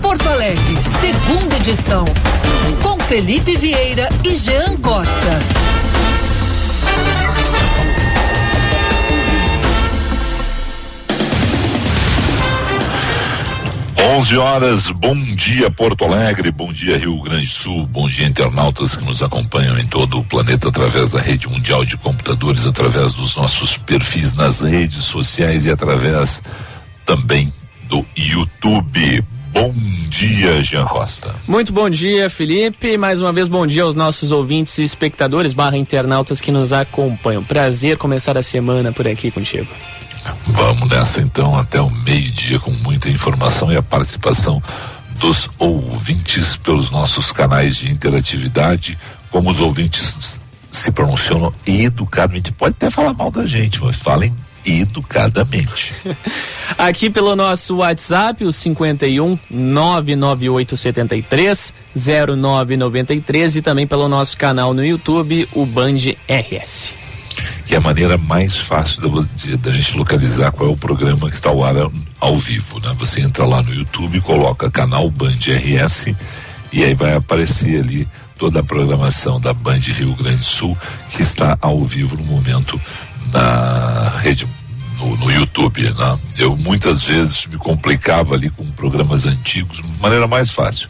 Porto Alegre, segunda edição. Com Felipe Vieira e Jean Costa. 11 horas, bom dia Porto Alegre, bom dia Rio Grande do Sul, bom dia internautas que nos acompanham em todo o planeta através da rede mundial de computadores, através dos nossos perfis nas redes sociais e através também do YouTube. Bom dia, Jean Costa. Muito bom dia, Felipe. Mais uma vez, bom dia aos nossos ouvintes e espectadores barra internautas que nos acompanham. Prazer começar a semana por aqui contigo. Vamos nessa então até o meio-dia com muita informação e a participação dos ouvintes pelos nossos canais de interatividade, como os ouvintes se pronunciam educadamente. Pode até falar mal da gente, mas falem educadamente. Aqui pelo nosso WhatsApp, o 51 99873 0993 e também pelo nosso canal no YouTube, o Band RS que é a maneira mais fácil da, gente localizar qual é o programa que está ao ar ao vivo, né? Você entra lá no YouTube, coloca canal Band RS e aí vai aparecer ali toda a programação da Band Rio Grande do Sul que está ao vivo no momento na rede no, no, YouTube, né? Eu muitas vezes me complicava ali com programas antigos, de maneira mais fácil.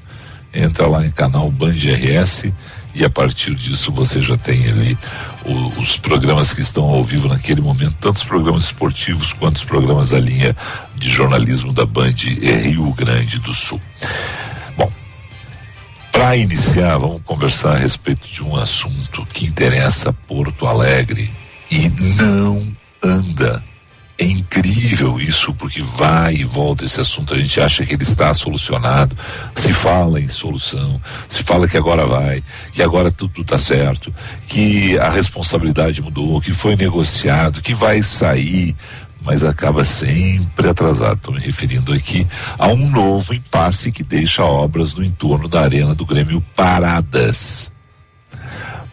Entra lá em canal Band RS e a partir disso você já tem ali o, os programas que estão ao vivo naquele momento, tanto os programas esportivos quanto os programas da linha de jornalismo da Band Rio Grande do Sul. Bom, para iniciar, vamos conversar a respeito de um assunto que interessa Porto Alegre e não anda é incrível isso, porque vai e volta esse assunto. A gente acha que ele está solucionado. Se fala em solução, se fala que agora vai, que agora tudo está certo, que a responsabilidade mudou, que foi negociado, que vai sair, mas acaba sempre atrasado. Estou me referindo aqui a um novo impasse que deixa obras no entorno da Arena do Grêmio paradas.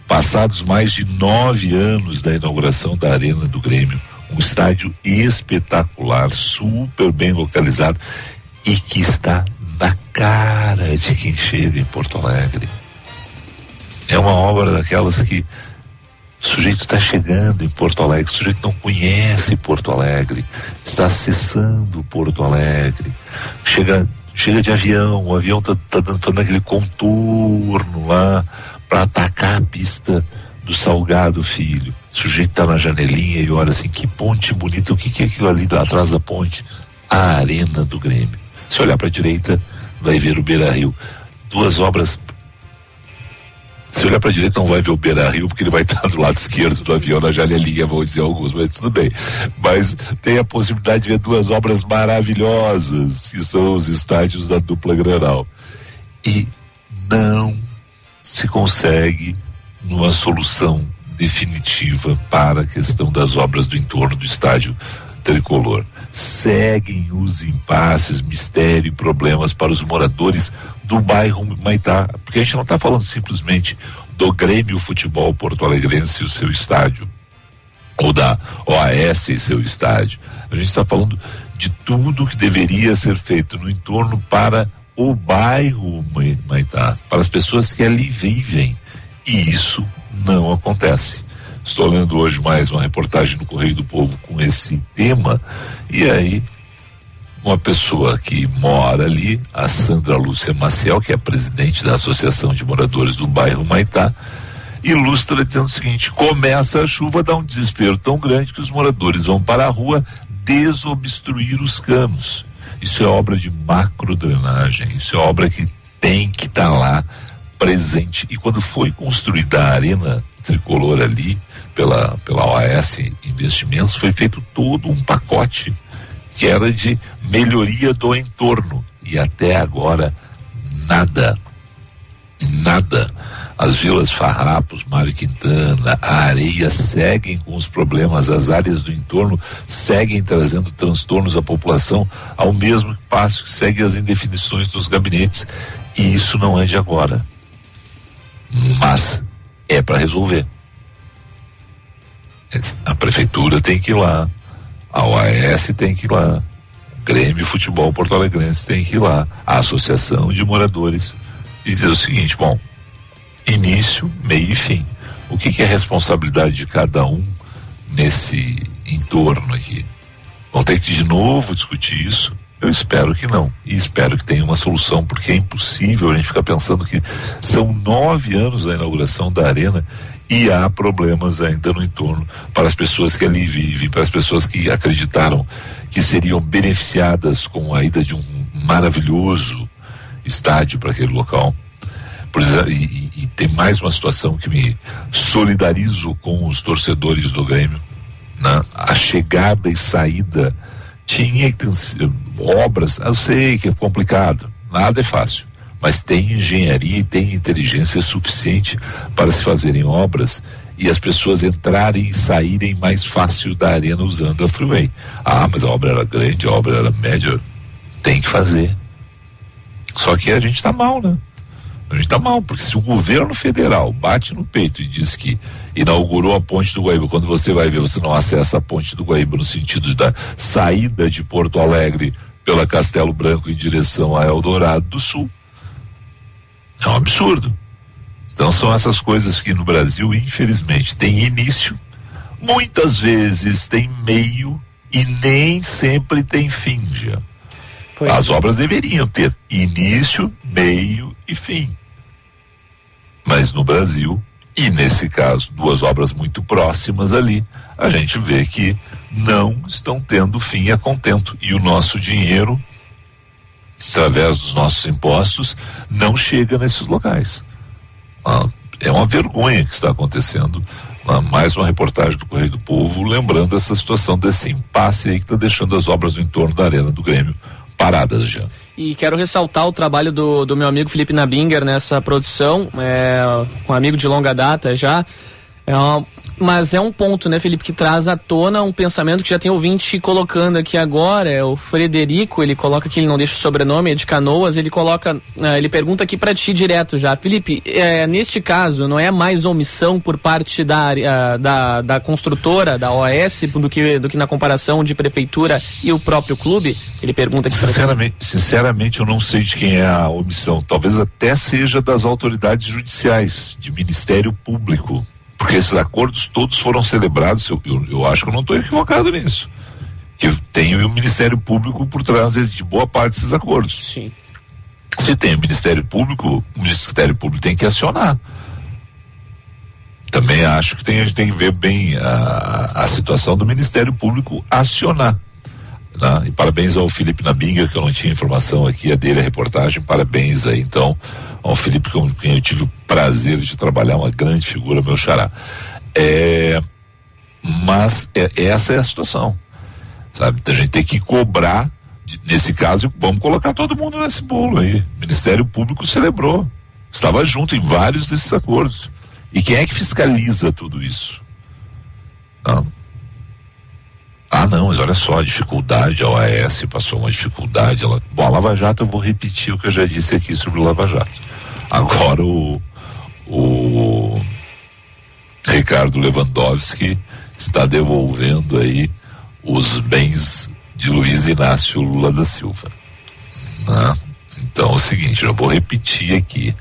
Passados mais de nove anos da inauguração da Arena do Grêmio, um estádio espetacular, super bem localizado e que está na cara de quem chega em Porto Alegre. É uma obra daquelas que o sujeito está chegando em Porto Alegre, o sujeito não conhece Porto Alegre, está acessando Porto Alegre, chega, chega de avião, o avião está tá tá dando aquele contorno lá para atacar a pista do Salgado Filho. O sujeito tá na janelinha e olha assim, que ponte bonita, o que, que é aquilo ali atrás da ponte? A Arena do Grêmio. Se olhar para a direita, vai ver o Beira Rio. Duas obras. Se olhar para a direita, não vai ver o Beira Rio, porque ele vai estar do lado esquerdo do avião, na janelinha, vou dizer alguns, mas tudo bem. Mas tem a possibilidade de ver duas obras maravilhosas, que são os estádios da dupla Granal. E não se consegue numa solução definitiva para a questão das obras do entorno do estádio tricolor. Seguem os impasses, mistério e problemas para os moradores do bairro Maitá, porque a gente não está falando simplesmente do Grêmio Futebol Porto Alegrense e o seu estádio, ou da OAS e seu estádio. A gente está falando de tudo que deveria ser feito no entorno para o bairro Maitá, para as pessoas que ali vivem. E isso não acontece. Estou lendo hoje mais uma reportagem no Correio do Povo com esse tema, e aí uma pessoa que mora ali, a Sandra Lúcia Maciel, que é presidente da Associação de Moradores do bairro Maitá, ilustra dizendo o seguinte: começa a chuva, dá um desespero tão grande que os moradores vão para a rua desobstruir os canos. Isso é obra de macro drenagem, isso é obra que tem que estar tá lá presente. E quando foi construída a arena tricolor ali pela, pela OAS Investimentos, foi feito todo um pacote que era de melhoria do entorno. E até agora, nada. Nada. As vilas Farrapos, Mário Quintana, a areia seguem com os problemas, as áreas do entorno seguem trazendo transtornos à população, ao mesmo passo que seguem as indefinições dos gabinetes. E isso não é de agora mas é para resolver. A prefeitura tem que ir lá, a OAS tem que ir lá, Grêmio Futebol Porto Alegrense tem que ir lá, a Associação de Moradores, e dizer o seguinte: bom, início, meio e fim. O que, que é responsabilidade de cada um nesse entorno aqui? Vão ter que de novo discutir isso? Eu espero que não. E espero que tenha uma solução, porque é impossível a gente ficar pensando que são nove anos da inauguração da arena e há problemas ainda no entorno para as pessoas que ali vivem, para as pessoas que acreditaram que seriam beneficiadas com a ida de um maravilhoso estádio para aquele local. Exemplo, e, e, tem mais uma situação que me solidarizo com os torcedores do Grêmio. Né? A chegada e saída tinha que ter obras. Eu sei que é complicado, nada é fácil mas tem engenharia e tem inteligência suficiente para se fazerem obras e as pessoas entrarem e saírem mais fácil da arena usando a freeway. Ah, mas a obra era grande, a obra era média. Tem que fazer. Só que a gente está mal, né? A gente está mal, porque se o governo federal bate no peito e diz que inaugurou a ponte do Guaíba, quando você vai ver, você não acessa a ponte do Guaíba no sentido da saída de Porto Alegre pela Castelo Branco em direção a Eldorado do Sul. É um absurdo. Então são essas coisas que no Brasil, infelizmente, tem início, muitas vezes tem meio e nem sempre tem fim já. Pois As é. obras deveriam ter início, meio e fim. Mas no Brasil, e nesse caso, duas obras muito próximas ali, a gente vê que não estão tendo fim a contento. E o nosso dinheiro através dos nossos impostos, não chega nesses locais. Ah, é uma vergonha que está acontecendo. Ah, mais uma reportagem do Correio do Povo, lembrando essa situação desse impasse aí que está deixando as obras no entorno da Arena do Grêmio paradas já. E quero ressaltar o trabalho do, do meu amigo Felipe Nabinger nessa produção, é, um amigo de longa data já. É uma, mas é um ponto, né, Felipe, que traz à tona um pensamento que já tem ouvinte colocando aqui agora. É o Frederico, ele coloca que ele não deixa o sobrenome, é de Canoas. Ele coloca, uh, ele pergunta aqui para ti direto já. Felipe, é, neste caso, não é mais omissão por parte da, da, da construtora, da OAS, do que, do que na comparação de prefeitura e o próprio clube? Ele pergunta aqui. Sinceramente, sinceramente, eu não sei de quem é a omissão. Talvez até seja das autoridades judiciais, de Ministério Público porque esses acordos todos foram celebrados, eu, eu, eu acho que eu não estou equivocado nisso. Que tem o Ministério Público por trás de boa parte desses acordos. Sim. Se tem o Ministério Público, o Ministério Público tem que acionar. Também acho que tem, a gente tem que ver bem a, a situação do Ministério Público acionar. Né? E parabéns ao Felipe Nabinga, que eu não tinha informação aqui, a dele a reportagem, parabéns aí então ao Felipe, com quem eu tive o prazer de trabalhar, uma grande figura, meu xará. É, mas é, essa é a situação, sabe? A gente tem que cobrar, nesse caso, vamos colocar todo mundo nesse bolo aí. O Ministério Público celebrou, estava junto em vários desses acordos. E quem é que fiscaliza tudo isso? Não, ah, não, mas olha só, a dificuldade, a OAS passou uma dificuldade. Ela... Bom, a Lava Jato, eu vou repetir o que eu já disse aqui sobre o Lava Jato. Agora o, o Ricardo Lewandowski está devolvendo aí os bens de Luiz Inácio Lula da Silva. Né? Então é o seguinte, eu vou repetir aqui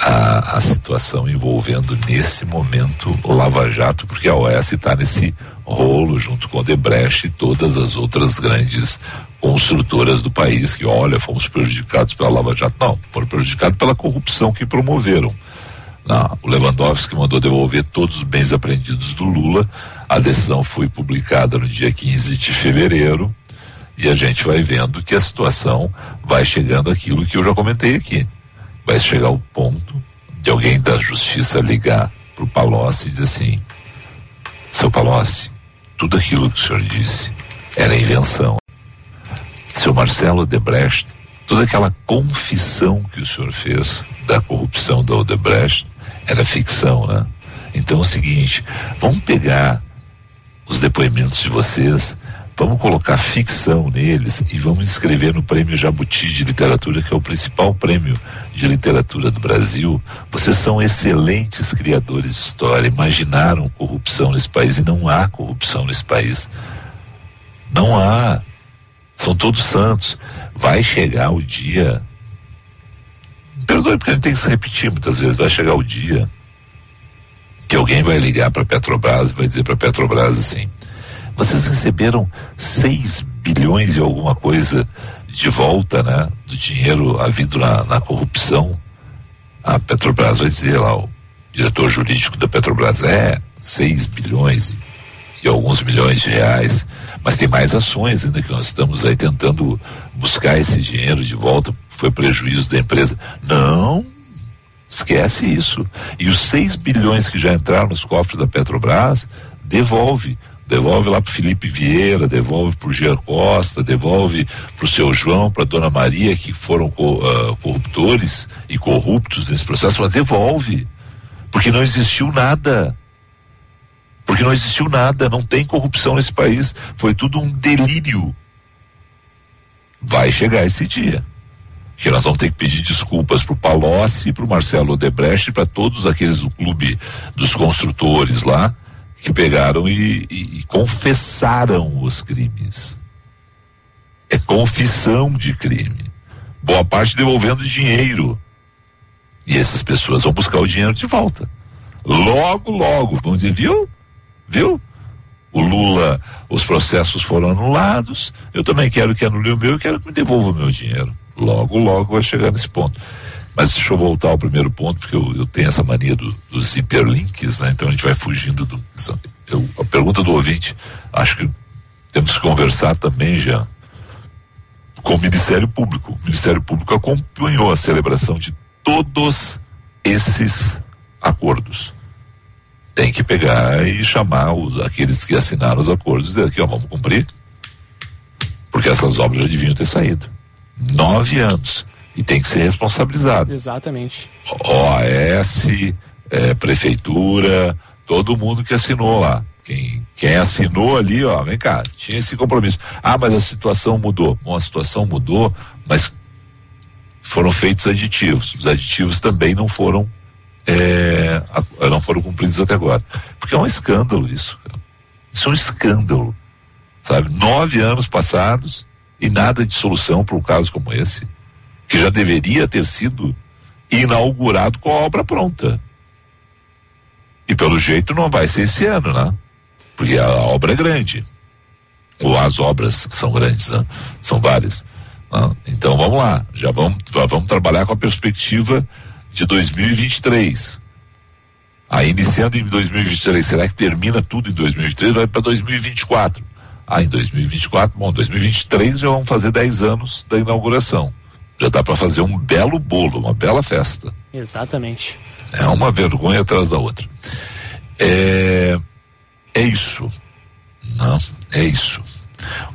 a, a situação envolvendo nesse momento o Lava Jato, porque a OAS está nesse rolo junto com o Debrecht e todas as outras grandes construtoras do país que, olha, fomos prejudicados pela Lava Jato. Não, foram prejudicados pela corrupção que promoveram. Não, o Lewandowski mandou devolver todos os bens apreendidos do Lula. A decisão foi publicada no dia 15 de fevereiro e a gente vai vendo que a situação vai chegando aquilo que eu já comentei aqui vai chegar o ponto de alguém da justiça ligar para o Palocci e dizer assim: seu Palocci, tudo aquilo que o senhor disse era invenção. Seu Marcelo Debrecht, toda aquela confissão que o senhor fez da corrupção da Odebrecht era ficção, né? Então é o seguinte, vamos pegar os depoimentos de vocês Vamos colocar ficção neles e vamos inscrever no Prêmio Jabuti de Literatura, que é o principal prêmio de literatura do Brasil. Vocês são excelentes criadores de história, imaginaram corrupção nesse país e não há corrupção nesse país. Não há. São todos santos. Vai chegar o dia. Perdoe porque a gente tem que se repetir muitas vezes. Vai chegar o dia que alguém vai ligar para Petrobras e vai dizer para Petrobras assim: vocês receberam 6 bilhões e alguma coisa de volta, né? Do dinheiro havido na, na corrupção. A Petrobras vai dizer lá, o diretor jurídico da Petrobras, é, 6 bilhões e alguns milhões de reais, mas tem mais ações ainda que nós estamos aí tentando buscar esse dinheiro de volta, foi prejuízo da empresa. Não, esquece isso. E os 6 bilhões que já entraram nos cofres da Petrobras, devolve. Devolve lá para Felipe Vieira, devolve para o Jean Costa, devolve para o seu João, para Dona Maria, que foram uh, corruptores e corruptos nesse processo, mas devolve. Porque não existiu nada. Porque não existiu nada, não tem corrupção nesse país. Foi tudo um delírio. Vai chegar esse dia. Que nós vamos ter que pedir desculpas para o Palocci, para o Marcelo Odebrecht, para todos aqueles do clube dos construtores lá, que pegaram e, e, e confessaram os crimes. É confissão de crime. Boa parte devolvendo dinheiro. E essas pessoas vão buscar o dinheiro de volta. Logo, logo, vamos dizer, viu? Viu? O Lula, os processos foram anulados. Eu também quero que anule o meu e quero que me devolva o meu dinheiro. Logo, logo vai chegar nesse ponto. Mas deixa eu voltar ao primeiro ponto, porque eu, eu tenho essa mania do, dos hiperlinks, né? Então a gente vai fugindo do. Eu, a pergunta do ouvinte, acho que temos que conversar também já com o Ministério Público. O Ministério Público acompanhou a celebração de todos esses acordos tem que pegar e chamar os, aqueles que assinaram os acordos e dizer aqui, ó, vamos cumprir. Porque essas obras já deviam ter saído. Nove anos. E tem que ser responsabilizado. Exatamente. OAS, é, prefeitura, todo mundo que assinou lá. Quem, quem assinou ali, ó, vem cá, tinha esse compromisso. Ah, mas a situação mudou. Bom, a situação mudou, mas foram feitos aditivos. Os aditivos também não foram é, não foram cumpridos até agora. Porque é um escândalo isso. Cara. Isso é um escândalo. Sabe? Nove anos passados e nada de solução para um caso como esse, que já deveria ter sido inaugurado com a obra pronta. E pelo jeito não vai ser esse ano, né? Porque a obra é grande. Ou as obras são grandes, né? São várias. Né? Então vamos lá, já vamos, já vamos trabalhar com a perspectiva de 2023. Aí iniciando em 2023, será que termina tudo em 2023? Vai para 2024. Ah, em 2024, bom, 2023 já vão fazer 10 anos da inauguração. Já dá para fazer um belo bolo, uma bela festa. Exatamente. É uma vergonha atrás da outra. É, é isso. Não, é isso.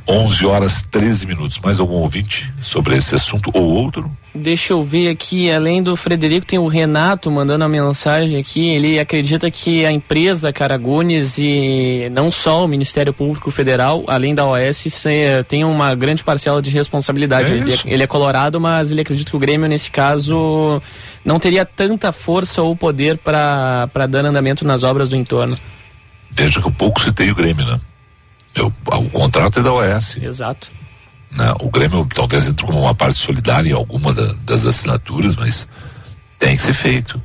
11 horas 13 minutos. Mais algum ouvinte sobre esse assunto ou outro? Deixa eu ver aqui, além do Frederico, tem o Renato mandando a mensagem aqui. Ele acredita que a empresa Caragunes e não só o Ministério Público Federal, além da OS, tem uma grande parcela de responsabilidade. É ele, é, ele, é colorado, mas ele acredita que o Grêmio, nesse caso, não teria tanta força ou poder para dar andamento nas obras do entorno. Veja que pouco se tem o Grêmio, né? Eu, o contrato é da OS. Exato. Né? O Grêmio talvez entre como uma parte solidária em alguma da, das assinaturas, mas tem que ser feito.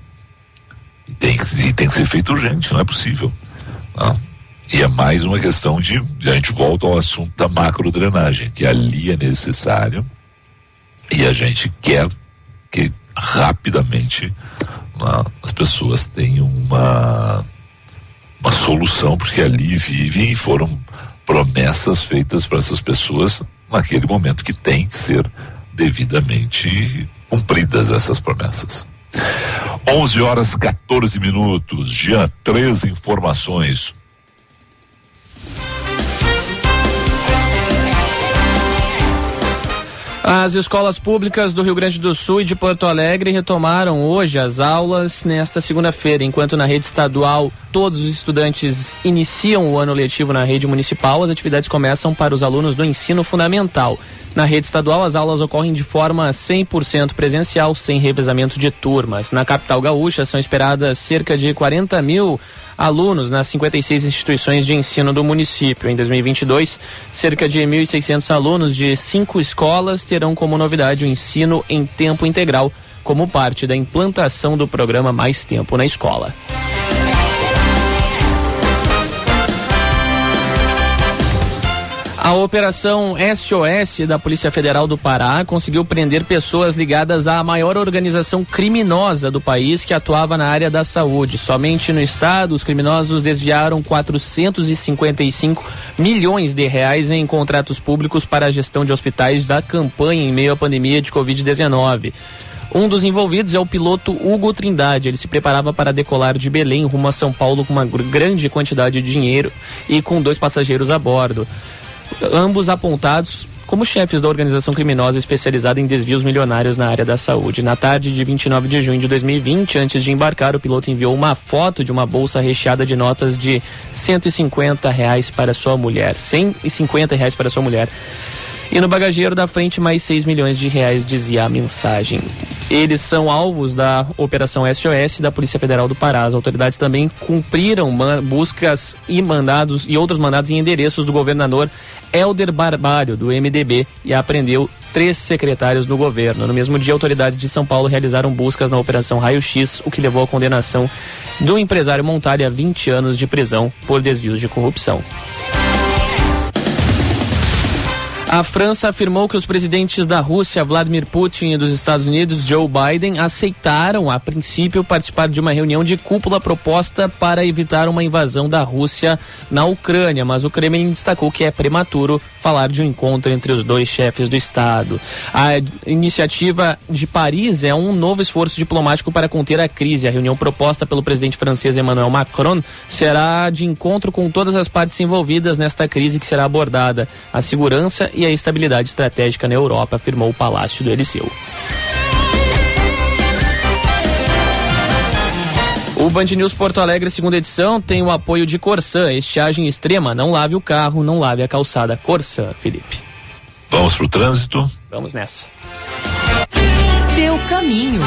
E tem, e tem que ser feito urgente, não é possível. Né? E é mais uma questão de. A gente volta ao assunto da macro drenagem, que ali é necessário e a gente quer que rapidamente né, as pessoas tenham uma, uma solução, porque ali vivem e foram promessas feitas para essas pessoas naquele momento que tem que ser devidamente cumpridas essas promessas. 11 horas 14 minutos, já três informações. As escolas públicas do Rio Grande do Sul e de Porto Alegre retomaram hoje as aulas nesta segunda-feira, enquanto na rede estadual todos os estudantes iniciam o ano letivo na rede municipal, as atividades começam para os alunos do ensino fundamental. Na rede estadual, as aulas ocorrem de forma 100% presencial, sem revezamento de turmas. Na capital gaúcha, são esperadas cerca de 40 mil alunos nas 56 instituições de ensino do município. Em 2022, cerca de 1.600 alunos de cinco escolas terão como novidade o ensino em tempo integral, como parte da implantação do programa Mais Tempo na Escola. A operação SOS da Polícia Federal do Pará conseguiu prender pessoas ligadas à maior organização criminosa do país que atuava na área da saúde. Somente no estado, os criminosos desviaram 455 milhões de reais em contratos públicos para a gestão de hospitais da campanha em meio à pandemia de Covid-19. Um dos envolvidos é o piloto Hugo Trindade. Ele se preparava para decolar de Belém rumo a São Paulo com uma grande quantidade de dinheiro e com dois passageiros a bordo ambos apontados como chefes da organização criminosa especializada em desvios milionários na área da saúde. Na tarde de 29 de junho de 2020, antes de embarcar, o piloto enviou uma foto de uma bolsa recheada de notas de 150 reais para sua mulher. 150 reais para sua mulher. E no bagageiro da frente, mais 6 milhões de reais, dizia a mensagem. Eles são alvos da Operação SOS da Polícia Federal do Pará. As autoridades também cumpriram buscas e mandados e outros mandados em endereços do governador Helder Barbalho, do MDB, e apreendeu três secretários do governo. No mesmo dia, autoridades de São Paulo realizaram buscas na Operação Raio X, o que levou à condenação do empresário Montari a 20 anos de prisão por desvios de corrupção. A França afirmou que os presidentes da Rússia, Vladimir Putin, e dos Estados Unidos, Joe Biden, aceitaram, a princípio, participar de uma reunião de cúpula proposta para evitar uma invasão da Rússia na Ucrânia, mas o Kremlin destacou que é prematuro falar de um encontro entre os dois chefes do Estado. A iniciativa de Paris é um novo esforço diplomático para conter a crise. A reunião proposta pelo presidente francês Emmanuel Macron será de encontro com todas as partes envolvidas nesta crise que será abordada. A segurança e a estabilidade estratégica na Europa, afirmou o Palácio do Eliseu. O Band News Porto Alegre, segunda edição, tem o apoio de Corsã, estiagem extrema, não lave o carro, não lave a calçada. Corsã, Felipe. Vamos pro trânsito? Vamos nessa. Seu caminho.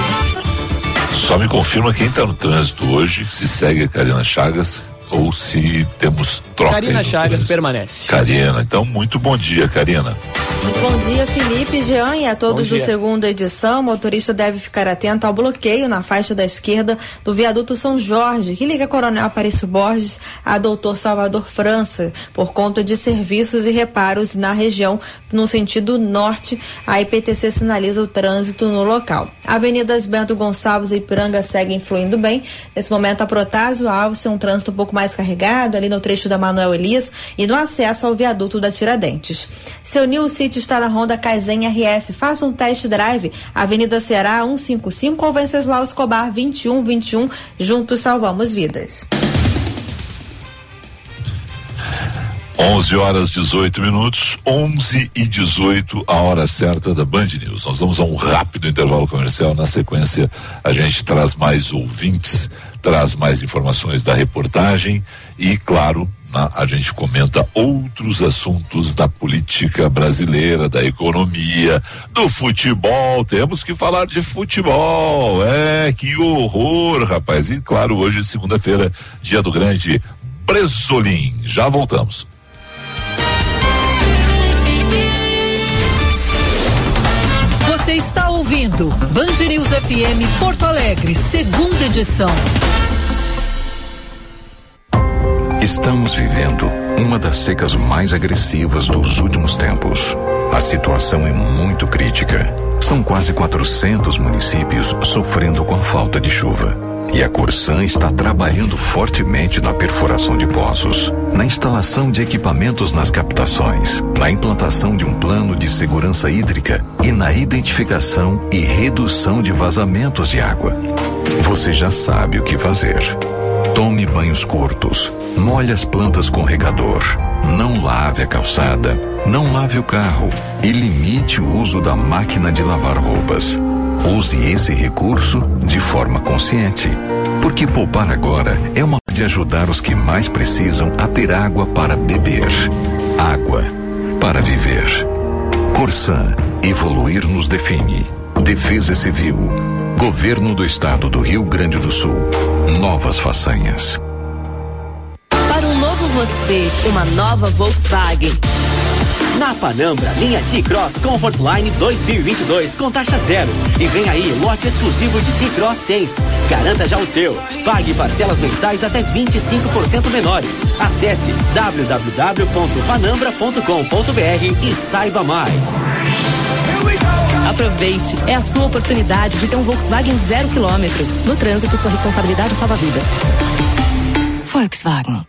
Só me confirma quem está no trânsito hoje, se segue a Karina Chagas, ou se temos troca. Karina Chagas permanece. Karina, então muito bom dia, Karina. Muito bom dia, Felipe, Jean e a todos do segunda edição. O motorista deve ficar atento ao bloqueio na faixa da esquerda do viaduto São Jorge, que liga Coronel Aparício Borges a Doutor Salvador França, por conta de serviços e reparos na região no sentido norte. A IPTC sinaliza o trânsito no local. Avenidas Bento Gonçalves e Ipiranga seguem fluindo bem. Nesse momento, a Protásio Alves tem um trânsito um pouco mais carregado ali no trecho da Manuel Elias e no acesso ao viaduto da Tiradentes. Seu Nilce City está na Honda Kaizen RS. Faça um test drive. Avenida Ceará 155 com Venceslau Escobar 2121. Juntos salvamos vidas. 11 horas 18 minutos, 11 e 18, a hora certa da Band News. Nós vamos a um rápido intervalo comercial. Na sequência, a gente traz mais ouvintes, traz mais informações da reportagem e, claro, na, a gente comenta outros assuntos da política brasileira, da economia, do futebol. Temos que falar de futebol. É, que horror, rapaz. E, claro, hoje, segunda-feira, dia do grande Bresolim. Já voltamos. Você está ouvindo Band News FM Porto Alegre, segunda edição. Estamos vivendo uma das secas mais agressivas dos últimos tempos. A situação é muito crítica. São quase 400 municípios sofrendo com a falta de chuva. E a Corsan está trabalhando fortemente na perfuração de poços, na instalação de equipamentos nas captações, na implantação de um plano de segurança hídrica e na identificação e redução de vazamentos de água. Você já sabe o que fazer. Tome banhos curtos, molhe as plantas com regador, não lave a calçada, não lave o carro e limite o uso da máquina de lavar roupas. Use esse recurso de forma consciente, porque poupar agora é uma de ajudar os que mais precisam a ter água para beber. Água para viver. Corsan, evoluir nos define. Defesa Civil. Governo do Estado do Rio Grande do Sul. Novas façanhas. você uma nova Volkswagen. Na Panambra, linha T-Cross Comfortline 2022 com taxa zero. E vem aí lote exclusivo de T-Cross Sense. Garanta já o seu. Pague parcelas mensais até 25% menores. Acesse www.panambra.com.br e saiba mais. Aproveite, é a sua oportunidade de ter um Volkswagen zero quilômetro. No trânsito, sua responsabilidade salva vidas. Volkswagen.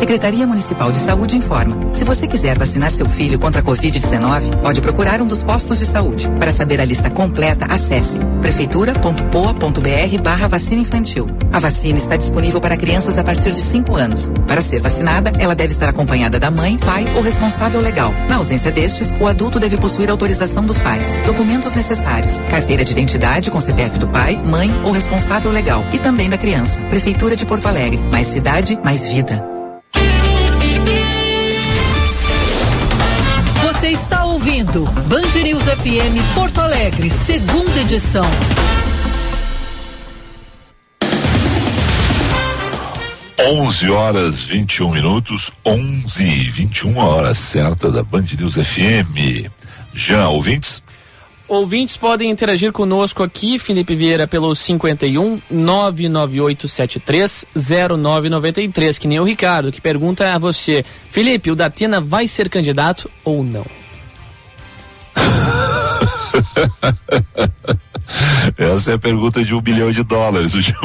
Secretaria Municipal de Saúde informa. Se você quiser vacinar seu filho contra a Covid-19, pode procurar um dos postos de saúde. Para saber a lista completa, acesse prefeitura.poa.br barra vacina infantil. A vacina está disponível para crianças a partir de 5 anos. Para ser vacinada, ela deve estar acompanhada da mãe, pai ou responsável legal. Na ausência destes, o adulto deve possuir autorização dos pais, documentos necessários, carteira de identidade com CPF do pai, mãe ou responsável legal e também da criança. Prefeitura de Porto Alegre. Mais cidade, mais vida. Ouvindo Band News FM Porto Alegre, segunda edição. Onze horas 21 minutos, onze e 21 horas certa da Band News FM. Já ouvintes? Ouvintes podem interagir conosco aqui, Felipe Vieira, pelo 51 99873 0993, que nem o Ricardo, que pergunta a você: Felipe, o Datena vai ser candidato ou não? Essa é a pergunta de um bilhão de dólares ultimamente.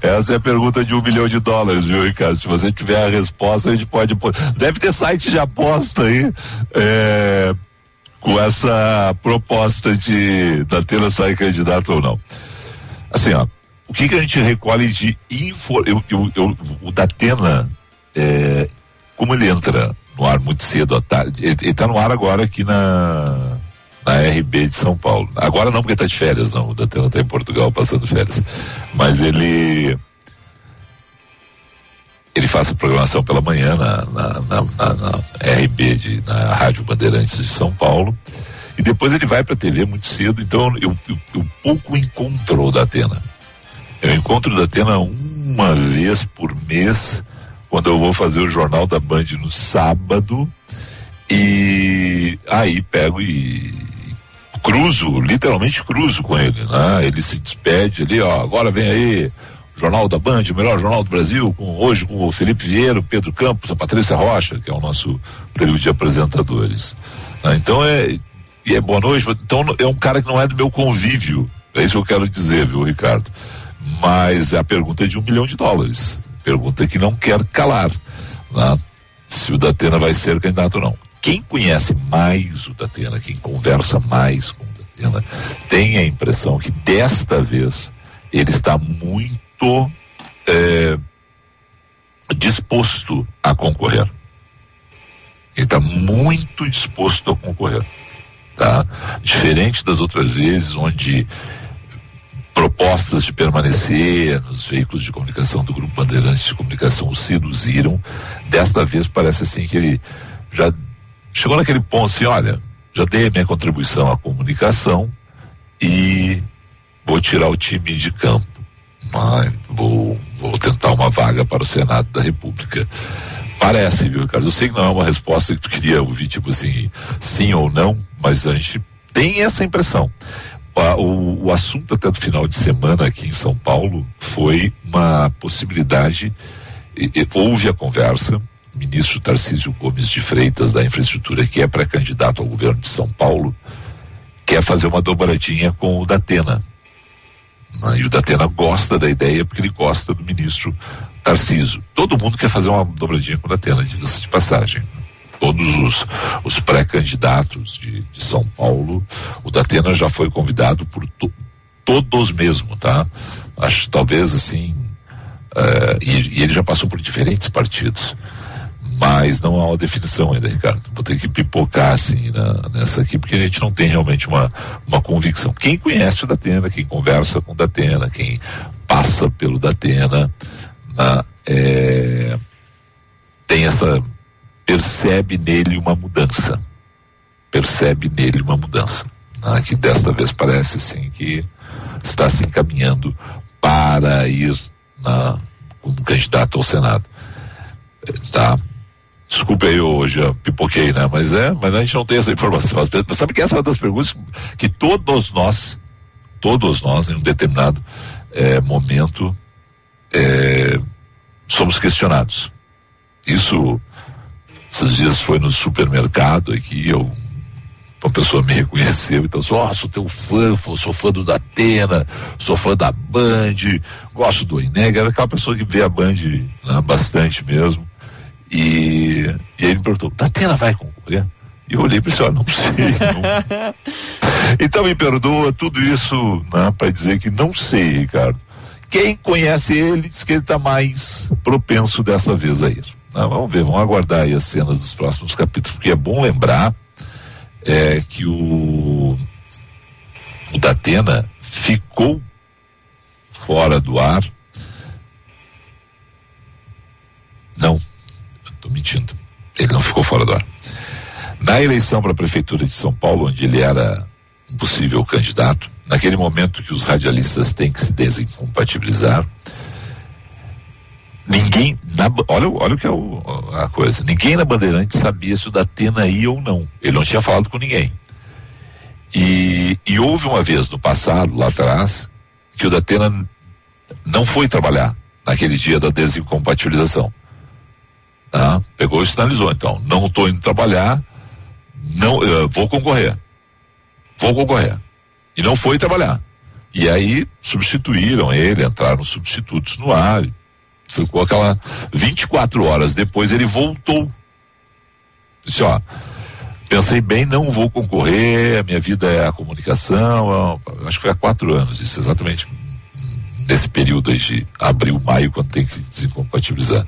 Essa é a pergunta de um bilhão de dólares, viu, Ricardo? Se você tiver a resposta, a gente pode. Deve ter site de aposta aí. É, com essa proposta de da Tena sair candidato ou não. Assim, ó, o que, que a gente recolhe de info, eu, eu, eu, o Datena, é, como ele entra no ar muito cedo à tarde. Ele, está no ar agora aqui na, na RB de São Paulo. Agora não, porque está de férias, não. O Datena está em Portugal passando férias. Mas ele. Ele faz a programação pela manhã na, na, na, na RB, de, na Rádio Bandeirantes de São Paulo. E depois ele vai para a TV muito cedo. Então eu, eu, eu pouco encontro o Datena. Eu encontro o Datena uma vez por mês quando eu vou fazer o Jornal da Band no sábado e aí pego e cruzo, literalmente cruzo com ele, né? Ele se despede ali, ó, agora vem aí Jornal da Band, o melhor jornal do Brasil, com, hoje com o Felipe Vieira, Pedro Campos, a Patrícia Rocha, que é o nosso trio de apresentadores. Né? Então é, e é boa noite, então é um cara que não é do meu convívio, é isso que eu quero dizer, viu, Ricardo? Mas a pergunta é de um milhão de dólares. Pergunta que não quer calar. Né? Se o Datena vai ser candidato ou não. Quem conhece mais o Datena, quem conversa mais com o Datena, tem a impressão que desta vez ele está muito é, disposto a concorrer. Ele está muito disposto a concorrer. Tá? Diferente das outras vezes, onde propostas de permanecer nos veículos de comunicação do Grupo Bandeirantes de Comunicação o seduziram. Desta vez parece assim que ele já chegou naquele ponto assim, olha, já dei a minha contribuição à comunicação e vou tirar o time de campo. Vou, vou tentar uma vaga para o Senado da República. Parece, viu, Ricardo? Eu sei que não é uma resposta que tu queria ouvir, tipo assim, sim ou não, mas a gente tem essa impressão o, o assunto até do final de semana aqui em São Paulo foi uma possibilidade, e, e, houve a conversa, o ministro Tarcísio Gomes de Freitas da Infraestrutura, que é pré-candidato ao governo de São Paulo, quer fazer uma dobradinha com o Datena. Né? E o Datena gosta da ideia porque ele gosta do ministro Tarcísio. Todo mundo quer fazer uma dobradinha com o Datena, diga-se de passagem todos os, os pré-candidatos de, de, São Paulo. O Datena já foi convidado por todos mesmo, tá? Acho talvez assim, uh, e, e, ele já passou por diferentes partidos, mas não há uma definição ainda, Ricardo. Vou ter que pipocar assim na, nessa aqui, porque a gente não tem realmente uma, uma convicção. Quem conhece o Datena, quem conversa com o Datena, quem passa pelo Datena, na, é, tem essa percebe nele uma mudança, percebe nele uma mudança, né, que desta vez parece assim que está se encaminhando para ir na, como candidato ao Senado. Tá? Desculpe aí hoje, eu pipoquei, né? Mas é, mas a gente não tem essa informação. Mas sabe que essa é uma das perguntas que todos nós, todos nós, em um determinado é, momento, é, somos questionados. Isso, esses dias foi no supermercado aqui, eu uma pessoa me reconheceu, então sou, oh, sou teu fã, sou fã do Datena, sou fã da Band, gosto do Ineg, era aquela pessoa que vê a Band né, bastante mesmo. E, e ele me perguntou, Datena vai concorrer? E eu olhei para ele não sei. Não. então me perdoa tudo isso né, para dizer que não sei, Ricardo. Quem conhece ele diz que ele está mais propenso dessa vez a ir. Né? Vamos ver, vamos aguardar aí as cenas dos próximos capítulos, porque é bom lembrar é, que o, o Datena ficou fora do ar. Não, estou mentindo. Ele não ficou fora do ar. Na eleição para a Prefeitura de São Paulo, onde ele era um possível candidato, naquele momento que os radialistas têm que se desincompatibilizar, ninguém, na, olha, olha o que é o, a coisa, ninguém na Bandeirante sabia se o Datena ia ou não. Ele não tinha falado com ninguém. E, e houve uma vez no passado, lá atrás, que o Datena não foi trabalhar naquele dia da desincompatibilização. Tá? Pegou e sinalizou, então, não estou indo trabalhar, não, uh, vou concorrer. Vou concorrer. E não foi trabalhar. E aí substituíram ele, entraram substitutos no ar. Ficou aquela 24 horas depois ele voltou. Disse, ó, pensei bem, não vou concorrer, a minha vida é a comunicação, acho que foi há quatro anos, isso exatamente nesse período aí de abril, maio, quando tem que desincompatibilizar.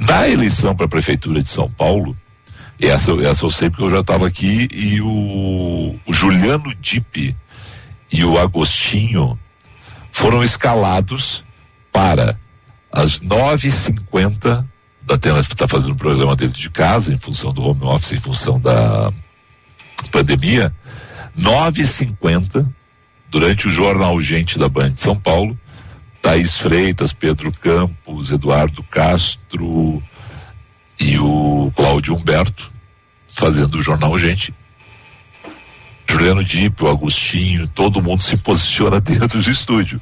Na eleição para a prefeitura de São Paulo, essa, essa eu sei porque eu já estava aqui e o, o Juliano Dipe e o Agostinho foram escalados para às 9h50 da Tena está fazendo o programa dele de casa, em função do home office, em função da pandemia. 9h50, durante o Jornal Gente da Band de São Paulo, Thaís Freitas, Pedro Campos, Eduardo Castro e o Cláudio Humberto fazendo o Jornal Gente. Juliano Dipp, o Agostinho, todo mundo se posiciona dentro do estúdio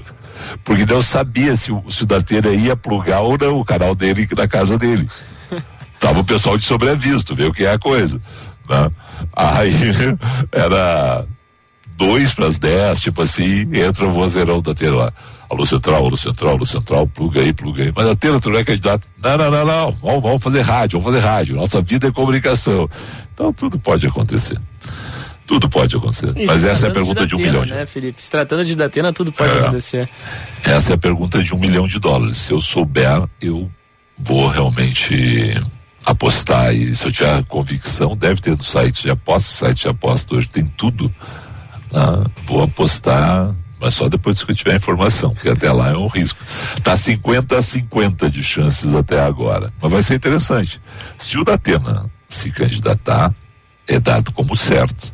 porque não sabia se o, se o Datena ia plugar ou não o canal dele na casa dele. Tava o pessoal de sobreaviso, tu vê o que é a coisa. Né? Aí era dois para as dez, tipo assim, entra o vozeirão da Tena lá. Alô Central, alô Central, alô Central, pluga aí, pluga aí. Mas a Tena, tu não é candidato. Não, não, não, não. Vamos, vamos fazer rádio, vamos fazer rádio. Nossa vida é comunicação. Então tudo pode acontecer. Tudo pode acontecer. E Mas essa é a pergunta de, Datena, de um milhão de né, Felipe? Se tratando de Datena, tudo pode é, acontecer. Essa é a pergunta de um milhão de dólares. Se eu souber, eu vou realmente apostar e se eu tiver convicção, deve ter no site de aposta, site de aposta hoje tem tudo. Né? Vou apostar, mas só depois que eu tiver informação, porque até lá é um risco. Tá 50 a 50 de chances até agora. Mas vai ser interessante. Se o Datena se candidatar, é dado como certo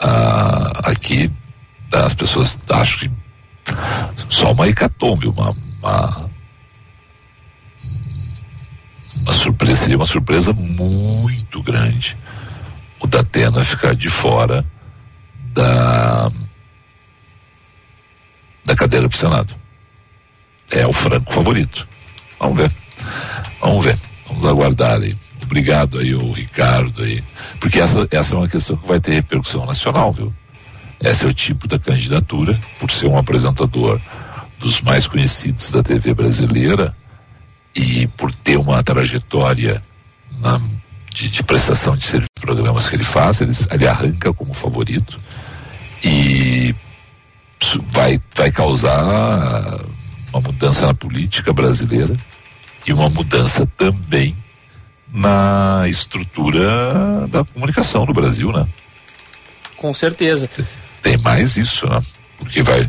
ah, aqui as pessoas acham que só uma hecatombe, uma, uma, uma surpresa, seria uma surpresa muito grande o Datena ficar de fora da da cadeira para o Senado. É o franco favorito. Vamos ver. Vamos ver. Vamos aguardar aí obrigado aí o Ricardo aí, porque essa, essa é uma questão que vai ter repercussão nacional, viu? Esse é o tipo da candidatura, por ser um apresentador dos mais conhecidos da TV brasileira e por ter uma trajetória na, de, de, prestação de serviços programas que ele faz, ele, ele arranca como favorito e vai, vai causar uma mudança na política brasileira e uma mudança também na estrutura da comunicação no Brasil, né? Com certeza. Tem mais isso, né? Porque vai,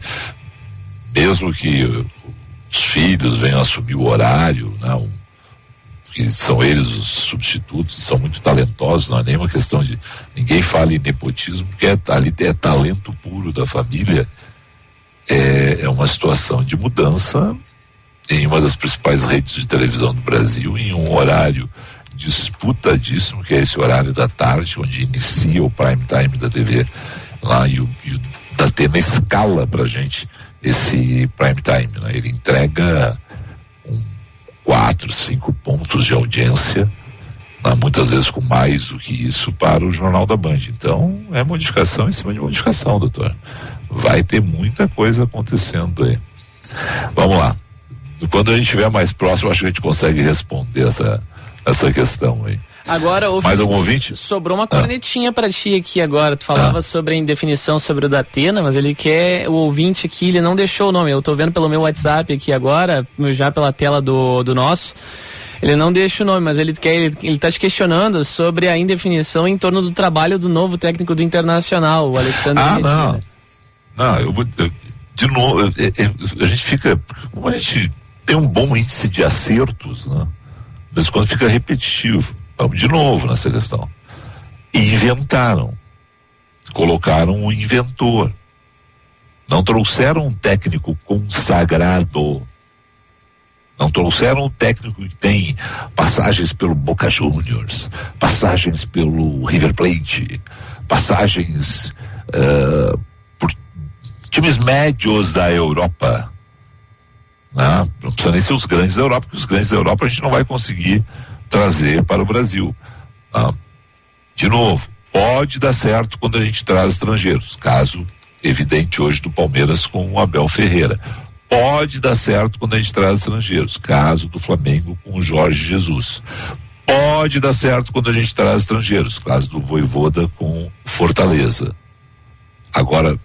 mesmo que os filhos venham assumir o horário, né? Um, que são eles os substitutos, são muito talentosos, não é nenhuma questão de. Ninguém fala em nepotismo, porque é, ali é talento puro da família. É, é uma situação de mudança em uma das principais redes de televisão do Brasil, em um horário disputadíssimo, que é esse horário da tarde, onde inicia o prime time da TV lá e o, e o da Atena escala pra gente esse prime time. Né? Ele entrega um, quatro, cinco pontos de audiência, né? muitas vezes com mais do que isso para o Jornal da Band. Então é modificação em cima de modificação, doutor. Vai ter muita coisa acontecendo aí. Vamos lá. Quando a gente estiver mais próximo, acho que a gente consegue responder essa, essa questão aí. Agora, Mais algum ouvinte? Sobrou uma cornetinha ah. para ti aqui agora. Tu falava ah. sobre a indefinição sobre o Datena, mas ele quer o ouvinte aqui, ele não deixou o nome. Eu tô vendo pelo meu WhatsApp aqui agora, já pela tela do, do nosso. Ele não deixa o nome, mas ele quer, ele, ele tá te questionando sobre a indefinição em torno do trabalho do novo técnico do Internacional, o Alexandre. Ah, não. Não, eu, eu de novo, eu, eu, a gente fica, como a gente tem um bom índice de acertos, né? De vez em quando fica repetitivo. Vamos de novo nessa questão. inventaram. Colocaram um inventor. Não trouxeram um técnico consagrado. Não trouxeram um técnico que tem passagens pelo Boca Juniors, passagens pelo River Plate, passagens uh, por times médios da Europa. Né? Não precisa nem ser os grandes da Europa, porque os grandes da Europa a gente não vai conseguir trazer para o Brasil. Ah, de novo, pode dar certo quando a gente traz estrangeiros, caso evidente hoje do Palmeiras com o Abel Ferreira. Pode dar certo quando a gente traz estrangeiros, caso do Flamengo com o Jorge Jesus. Pode dar certo quando a gente traz estrangeiros, caso do Voivoda com Fortaleza. Agora,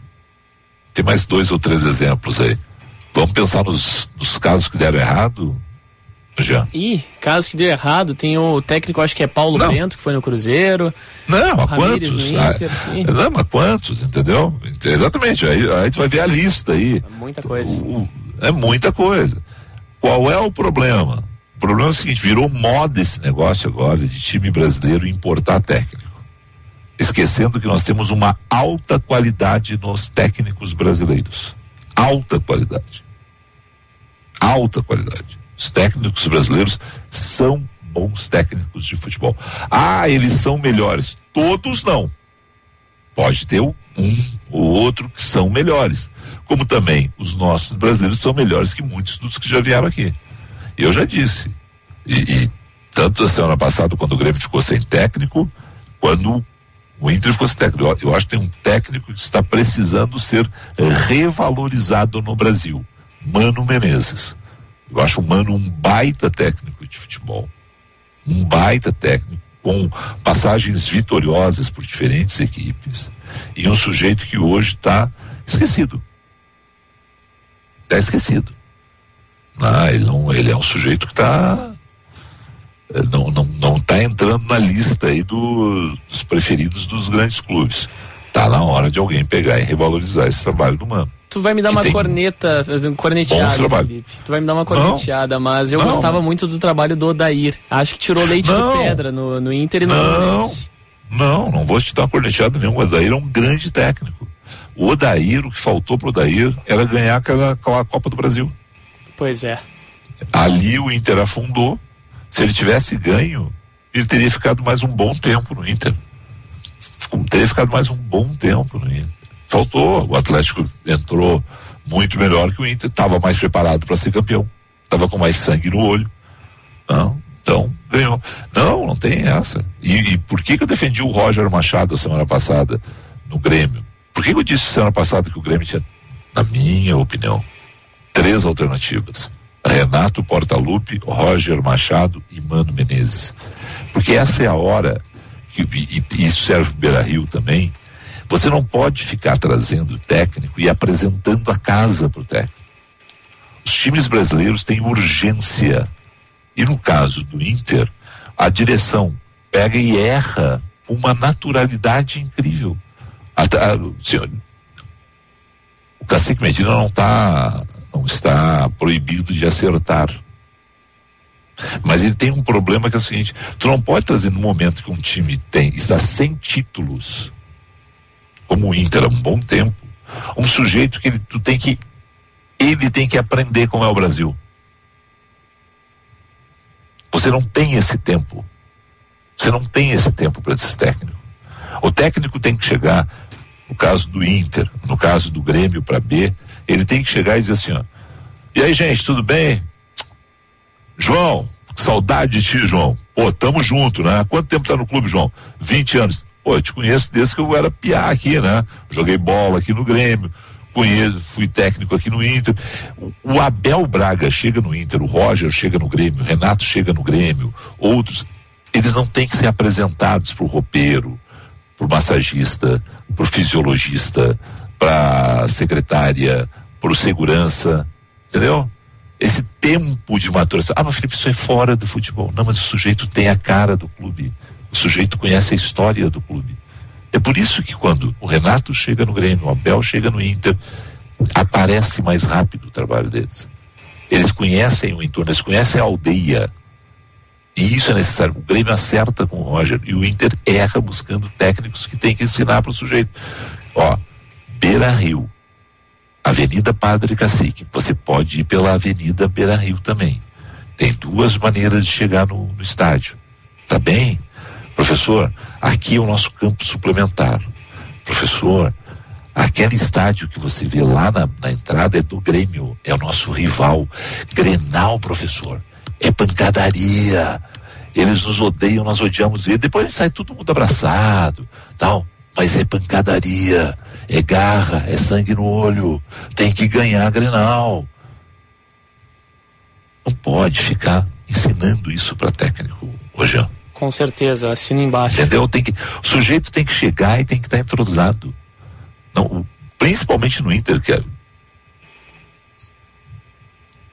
tem mais dois ou três exemplos aí. Vamos pensar nos, nos casos que deram errado? Já. Ih, caso que deu errado, tem o técnico, acho que é Paulo não. Bento, que foi no Cruzeiro. Não, mas quantos? Ah, não, mas quantos, entendeu? Exatamente, aí, aí gente vai ver a lista aí. É muita coisa. O, o, é muita coisa. Qual é o problema? O problema é o seguinte, virou moda esse negócio agora de time brasileiro importar técnico. Esquecendo que nós temos uma alta qualidade nos técnicos brasileiros. Alta qualidade. Alta qualidade. Os técnicos brasileiros são bons técnicos de futebol. Ah, eles são melhores. Todos não. Pode ter um ou outro que são melhores. Como também os nossos brasileiros são melhores que muitos dos que já vieram aqui. Eu já disse. E, e tanto a semana passada, quando o Grêmio ficou sem técnico, quando o Inter ficou sem técnico. Eu, eu acho que tem um técnico que está precisando ser revalorizado no Brasil. Mano Menezes. Eu acho o Mano um baita técnico de futebol. Um baita técnico, com passagens vitoriosas por diferentes equipes. E um sujeito que hoje está esquecido. Está esquecido. Ah, ele, não, ele é um sujeito que está não não não está entrando na lista aí do, dos preferidos dos grandes clubes. Está na hora de alguém pegar e revalorizar esse trabalho do mano. Tu vai me dar uma corneta, corneteada, Felipe. Tu vai me dar uma corneteada, não, mas eu não. gostava muito do trabalho do Odair. Acho que tirou leite não, de pedra no, no Inter e no Não, não, não vou te dar uma corneteada nenhuma. O Odair é um grande técnico. O Odair, o que faltou pro Odair era ganhar aquela, aquela Copa do Brasil. Pois é. Ali o Inter afundou. Se ele tivesse ganho, ele teria ficado mais um bom tempo no Inter. Teria ficado mais um bom tempo no Inter faltou. O Atlético entrou muito melhor que o Inter, estava mais preparado para ser campeão, estava com mais sangue no olho. Não, então ganhou. Não, não tem essa. E, e, por que, que eu defendi o Roger Machado semana passada no Grêmio? Por que, que eu disse semana passada que o Grêmio tinha, na minha opinião, três alternativas? Renato Portaluppi, Roger Machado e Mano Menezes. Porque essa é a hora que, e, e isso serve para Beira Rio também, Você não pode ficar trazendo o técnico e apresentando a casa para o técnico. Os times brasileiros têm urgência. E no caso do Inter, a direção pega e erra uma naturalidade incrível. A, a, o Cacique Medina não está não está proibido de acertar. Mas ele tem um problema que é o seguinte: tu não pode trazer no momento que um time tem está sem títulos, como o Inter há um bom tempo, um sujeito que ele, tu tem que ele tem que aprender como é o Brasil. Você não tem esse tempo. Você não tem esse tempo para esse técnico. O técnico tem que chegar, no caso do Inter, no caso do Grêmio para B, ele tem que chegar e dizer assim, ó, e aí, gente, tudo bem? João, saudade de ti, João. Pô, tamo junto, né? Quanto tempo tá no clube, João? 20 anos. Pô, eu te conheço desde que eu era piá aqui, né? Joguei bola aqui no Grêmio, conheço, fui técnico aqui no Inter. O Abel Braga chega no Inter, o Roger chega no Grêmio, o Renato chega no Grêmio, outros, eles não têm que ser apresentados pro roupeiro, pro massagista, pro fisiologista, pra secretária, pro segurança, entendeu? esse tempo de maturação. Ah, mas Felipe, isso é fora do futebol. Não, mas o sujeito tem a cara do clube. O sujeito conhece a história do clube. É por isso que quando o Renato chega no Grêmio, o Abel chega no Inter, aparece mais rápido o trabalho deles. Eles conhecem o entorno, eles conhecem a aldeia. E isso é necessário. O Grêmio acerta com o Roger e o Inter erra buscando técnicos que tem que ensinar para o sujeito. Ó, Beira Rio, Avenida Padre Cacique. Você pode ir pela Avenida Beira Rio também. Tem duas maneiras de chegar no, no estádio. Tá bem? Professor, aqui é o nosso campo suplementar. Professor, aquele estádio que você vê lá na, na entrada é do Grêmio, é o nosso rival. Grenal, professor. É pancadaria. Eles nos odeiam, nós odiamos ele. Depois sai todo mundo abraçado, tal. Mas é pancadaria é garra, é sangue no olho, tem que ganhar Grenal. Não pode ficar ensinando isso para técnico, hoje. Com certeza, assino embaixo. Entendeu? Tem que, o sujeito tem que chegar e tem que estar tá entrosado. Não, principalmente no Inter, que é,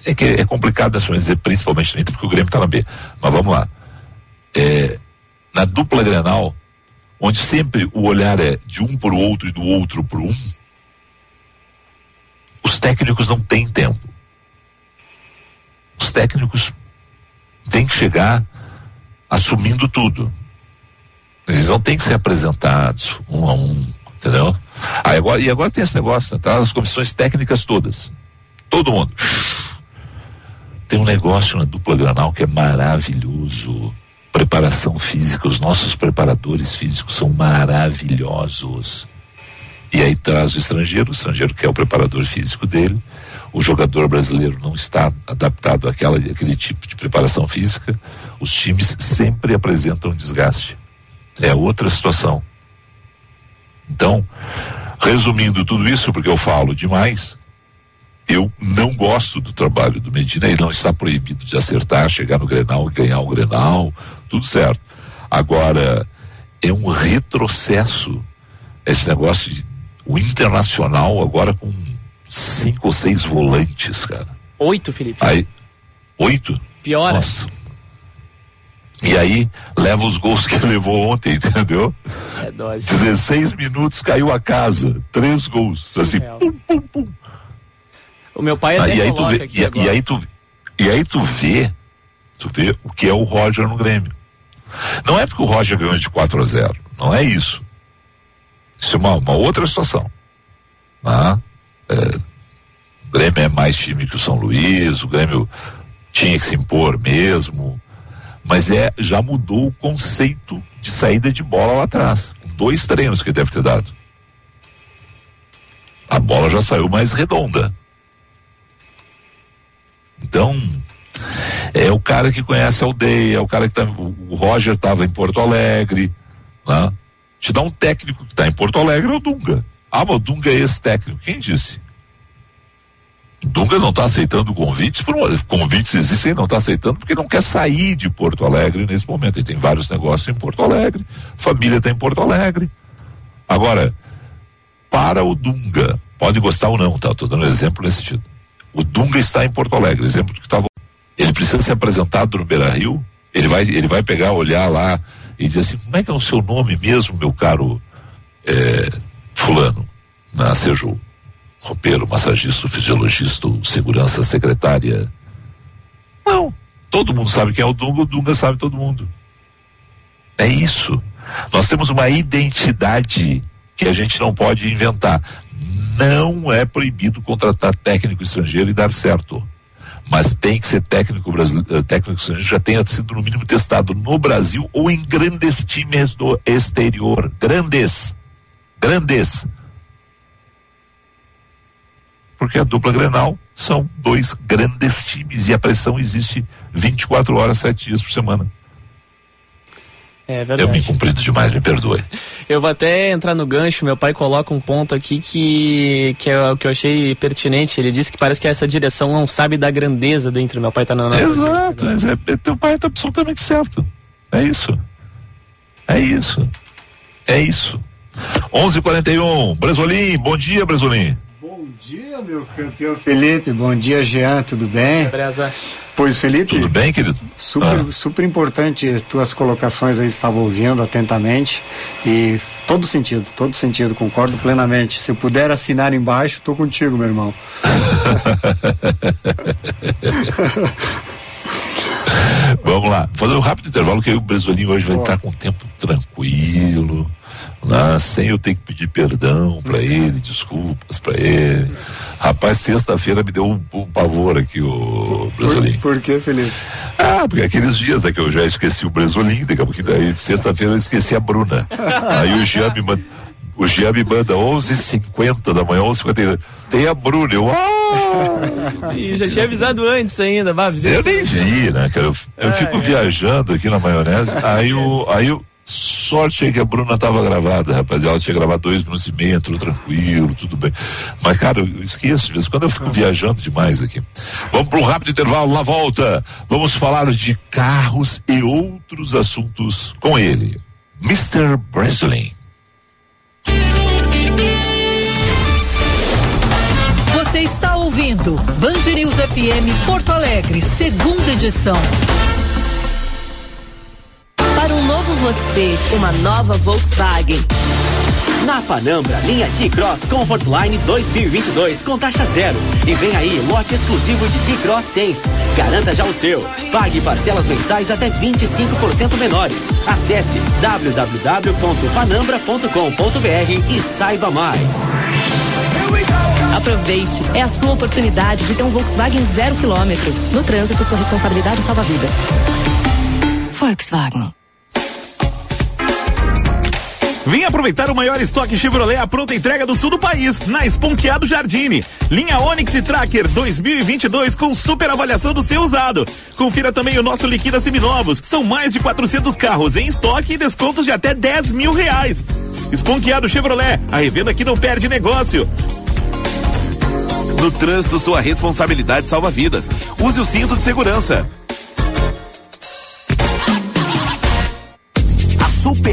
é que é complicado assim, dizer principalmente no Inter, porque o Grêmio está na B. Mas vamos lá. É, na dupla Grenal, onde sempre o olhar é de um para o outro e do outro para um, os técnicos não têm tempo. Os técnicos têm que chegar assumindo tudo. Eles não têm que ser apresentados um a um, entendeu? Aí agora, e agora tem esse negócio, né? traz as comissões técnicas todas. Todo mundo. Tem um negócio na dupla granal que é maravilhoso preparação física, os nossos preparadores físicos são maravilhosos. E aí traz o estrangeiro, o estrangeiro que é o preparador físico dele, o jogador brasileiro não está adaptado àquela, àquele tipo de preparação física, os times sempre apresentam desgaste. É outra situação. Então, resumindo tudo isso, porque eu falo demais, eu não gosto do trabalho do Medina, ele não está proibido de acertar, chegar no Grenal e ganhar o Grenal, tudo certo. Agora, é um retrocesso esse negócio de o internacional agora com cinco ou seis volantes, cara. Oito, Felipe. Aí, oito? Piora. Nossa. E aí leva os gols que levou ontem, entendeu? É dose. 16 minutos caiu a casa, três gols. Assim, pum, pum, pum. O meu pai é ah, e aí tu vê, e, e, aí tu e aí tu vê, tu vê o que é o Roger no Grêmio. Não é porque o Roger ganhou de 4 a 0, não é isso. Isso é uma, uma outra situação. Ah, é, o Grêmio é mais time que o São Luís, o Grêmio tinha que se impor mesmo, mas é já mudou o conceito de saída de bola lá atrás. Dois treinos que deve ter dado. A bola já saiu mais redonda. Então, é o cara que conhece a aldeia, é o cara que tá. O Roger estava em Porto Alegre, né? Te dá um técnico que está em Porto Alegre é o Dunga. Ah, mas o Dunga é esse técnico. Quem disse? Dunga não está aceitando convites, por, convites existem, ele não está aceitando porque não quer sair de Porto Alegre nesse momento. Ele tem vários negócios em Porto Alegre, família está em Porto Alegre. Agora, para o Dunga, pode gostar ou não, tá? Estou dando um exemplo nesse sentido. O Dunga está em Porto Alegre, exemplo do que estava. Ele precisa ser apresentado no Beira Rio, ele vai, ele vai pegar, olhar lá e dizer assim: como é que é o seu nome mesmo, meu caro é, Fulano, na Seju? Roupeiro, massagista, fisiologista, segurança secretária. Não. Todo mundo sabe quem é o Dunga, o Dunga sabe todo mundo. É isso. Nós temos uma identidade que a gente não pode inventar. Não é proibido contratar técnico estrangeiro e dar certo. Mas tem que ser técnico brasileiro, eh, técnico estrangeiro já tenha sido no mínimo testado no Brasil ou em grandes times do exterior. Grandes. Grandes. Porque a dupla Grenal são dois grandes times e a pressão existe 24 horas, 7 dias por semana. É verdade. Eu me cumprido demais, me perdoe. Eu vou até entrar no gancho, meu pai coloca um ponto aqui que, que é o que eu achei pertinente. Ele disse que parece que essa direção não sabe da grandeza dentro. Meu pai tá na nossa. Exato, mas é, é, teu pai tá absolutamente certo. É isso. É isso. É isso. 11:41. Bresolim, bom dia, Bresolim. Bom dia, meu campeão Felipe. Bom dia, Jean. Tudo bem? Preza. Pois, Felipe. Tudo bem, querido? Super, ah. super importante tuas colocações aí, estava ouvindo atentamente e todo sentido, todo sentido, concordo plenamente. Se eu puder assinar embaixo, tô contigo, meu irmão. Vamos lá, fazer um rápido intervalo que aí o Bresolinho hoje vai estar com um tempo tranquilo, né? sem eu ter que pedir perdão para ele, desculpas para ele. Rapaz, sexta-feira me deu um, um, pavor aqui o Bresolinho. Por, por que, Felipe? Ah, porque aqueles dias né, que eu já esqueci o Bresolinho, daqui a pouquinho daí, sexta-feira eu esqueci a Bruna. aí o Jean me mandou o Jean me manda 11h50 da manhã, 11h50. Tem a Bruna. Eu, ah! e já tinha avisado antes ainda, bah, Eu nem vi, né, cara? Eu, eu é, fico é. viajando aqui na maionese. Aí o. Aí o sorte é que a Bruna estava gravada, rapaz. Ela tinha gravado dois minutos e meio, tranquilo, tudo bem. Mas, cara, eu esqueço, de vez em quando eu fico viajando demais aqui. Vamos para um rápido intervalo, na volta. Vamos falar de carros e outros assuntos com ele, Mr. Breslin. Ouvindo Band News FM Porto Alegre, segunda edição. Para um novo você, uma nova Volkswagen. Na Panambra, linha T-Cross Comfortline 2022 com taxa zero. E vem aí, lote exclusivo de T-Cross Sense. Garanta já o seu. Pague parcelas mensais até 25% menores. Acesse www.panambra.com.br e saiba mais. Aproveite, é a sua oportunidade de ter um Volkswagen zero quilômetro. No trânsito, sua responsabilidade salva vidas. Volkswagen. Vem aproveitar o maior estoque Chevrolet à pronta entrega do sul do país, na Esponqueado Jardine. Linha Onix e Tracker 2022 com super avaliação do seu usado. Confira também o nosso Liquida Seminovos. São mais de 400 carros em estoque e descontos de até 10 mil reais. Esponqueado Chevrolet, a revenda que não perde negócio. No trânsito, sua responsabilidade salva vidas. Use o cinto de segurança.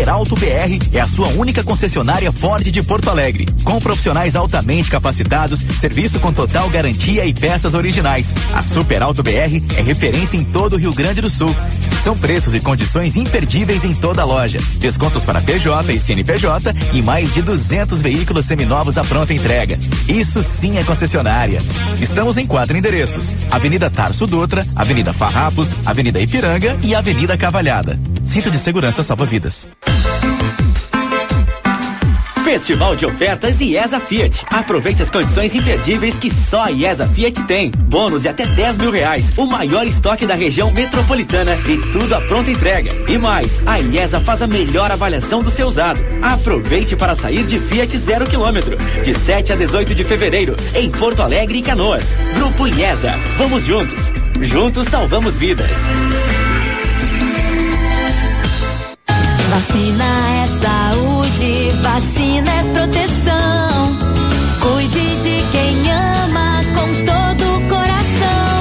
Super Alto BR é a sua única concessionária Ford de Porto Alegre. Com profissionais altamente capacitados, serviço com total garantia e peças originais. A Super Alto BR é referência em todo o Rio Grande do Sul. São preços e condições imperdíveis em toda a loja. Descontos para PJ e CNPJ e mais de 200 veículos seminovos à pronta entrega. Isso sim é concessionária. Estamos em quatro endereços: Avenida Tarso Dutra, Avenida Farrapos, Avenida Ipiranga e Avenida Cavalhada. Cinto de segurança salva vidas. Festival de ofertas IESA Fiat. Aproveite as condições imperdíveis que só a IESA Fiat tem. Bônus de até 10 mil reais. O maior estoque da região metropolitana e tudo à pronta entrega. E mais, a IESA faz a melhor avaliação do seu usado. Aproveite para sair de Fiat zero quilômetro. De 7 a 18 de fevereiro, em Porto Alegre e Canoas. Grupo IESA. Vamos juntos. Juntos salvamos vidas. Vacina é saúde, vacina é proteção. Cuide de quem ama com todo o coração.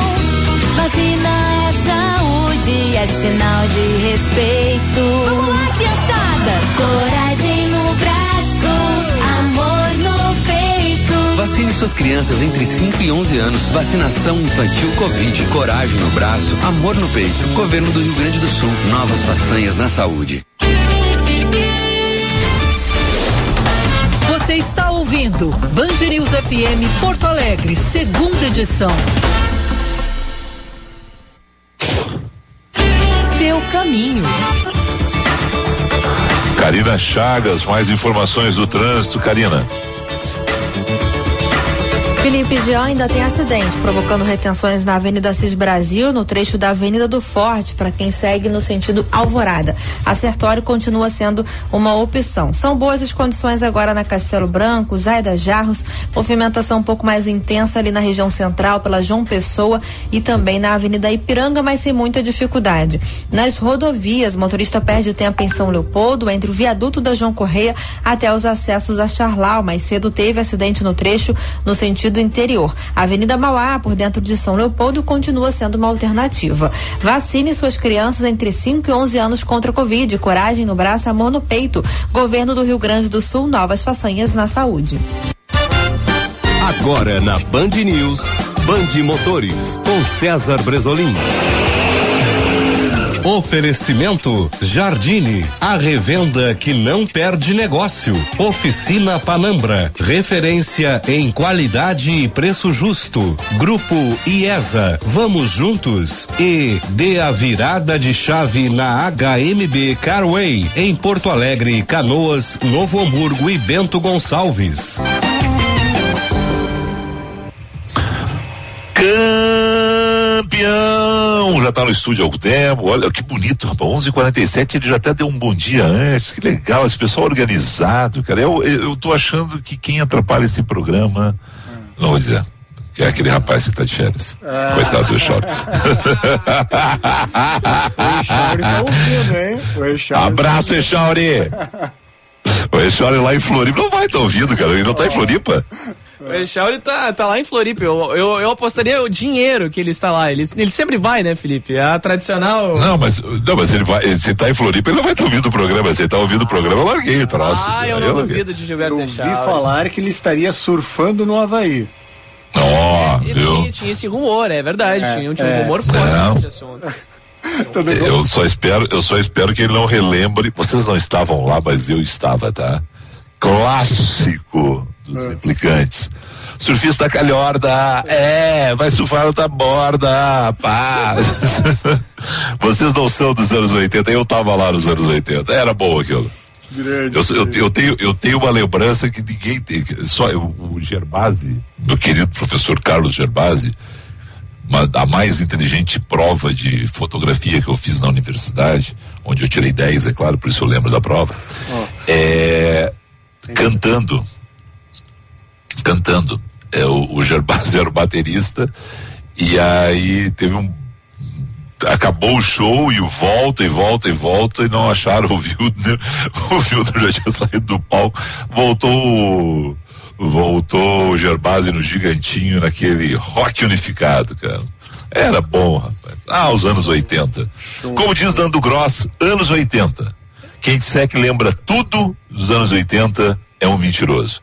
Vacina é saúde, é sinal de respeito. Vamos lá, criançada! Coragem no braço, amor no Vacine suas crianças entre 5 e 11 anos. Vacinação infantil Covid. Coragem no braço, amor no peito. Governo do Rio Grande do Sul. Novas façanhas na saúde. Você está ouvindo Band News FM Porto Alegre, segunda edição. Seu caminho. Karina Chagas, mais informações do trânsito, Karina. Felipe Jean ainda tem acidente, provocando retenções na Avenida Cis Brasil, no trecho da Avenida do Forte, para quem segue no sentido Alvorada. A Sertório continua sendo uma opção. São boas as condições agora na Castelo Branco, Zaida Jarros, movimentação um pouco mais intensa ali na região central, pela João Pessoa e também na Avenida Ipiranga, mas sem muita dificuldade. Nas rodovias, motorista perde tempo em São Leopoldo, entre o viaduto da João Correia até os acessos a Charlau. Mais cedo teve acidente no trecho no sentido do interior. A Avenida Mauá, por dentro de São Leopoldo, continua sendo uma alternativa. Vacine suas crianças entre 5 e 11 anos contra a Covid. Coragem no braço, amor no peito. Governo do Rio Grande do Sul, novas façanhas na saúde. Agora na Band News, Band Motores, com César Bresolim. Oferecimento Jardine, a revenda que não perde negócio. Oficina Panambra, referência em qualidade e preço justo. Grupo IESA, vamos juntos. E dê a virada de chave na HMB Carway, em Porto Alegre, Canoas, Novo Hamburgo e Bento Gonçalves. Campeão! Já tá no estúdio há algum tempo. Olha que bonito, rapaz. 11:47 ele já até deu um bom dia antes. Que legal, esse pessoal organizado, cara. Eu, eu, tô achando que quem atrapalha esse programa, não vou dizer, que é aquele rapaz que tá de férias. Ah. Coitado do Echauri. O Echauri tá ouvindo, hein? O Echauri Abraço, Echauri! O Echauri lá em Floripa não vai estar ouvindo, cara. Ele não tá em Floripa. O Echauri tá, tá lá em Floripa. Eu, eu, eu apostaria o dinheiro que ele está lá. Ele, ele sempre vai, né, Felipe? É a tradicional. Não, mas, não, mas ele vai, se tá em Floripa, ele não vai estar ouvindo o programa. Se ele tá ouvindo o programa, eu larguei o troço. Ah, eu Aí não larguei. duvido de Gilberto Eu vi Echauri. falar que ele estaria surfando no Havaí. Ó, Ele viu? tinha, tinha esse rumor, é verdade. É, tinha, tinha um é. rumor forte nesse assunto. Eu só espero, eu só espero que ele não relembre. Vocês não estavam lá, mas eu estava, tá? Clássico dos replicantes. Surfista calhorda, é, vai surfar outra borda, pá. Vocês não são dos anos 80, eu tava lá nos anos 80, era bom aquilo. Eu, sou- eu, eu tenho, eu tenho uma lembrança que ninguém tem, só eu, o Gerbasi, meu querido professor Carlos Gerbasi, uma, a mais inteligente prova de fotografia que eu fiz na universidade, onde eu tirei 10, é claro, por isso eu lembro da prova, é, cantando, cantando. É, o, o Gerbasi era o baterista, e aí teve um acabou o show e volta e volta e volta e não acharam o Wildner. O Wildner já tinha saído do palco. Voltou o- voltou o Gerbasi no gigantinho naquele rock unificado, cara. Era bom, rapaz. Ah, os anos 80. Como diz Nando Gross, anos 80. Quem disser que lembra tudo dos anos 80 é um mentiroso.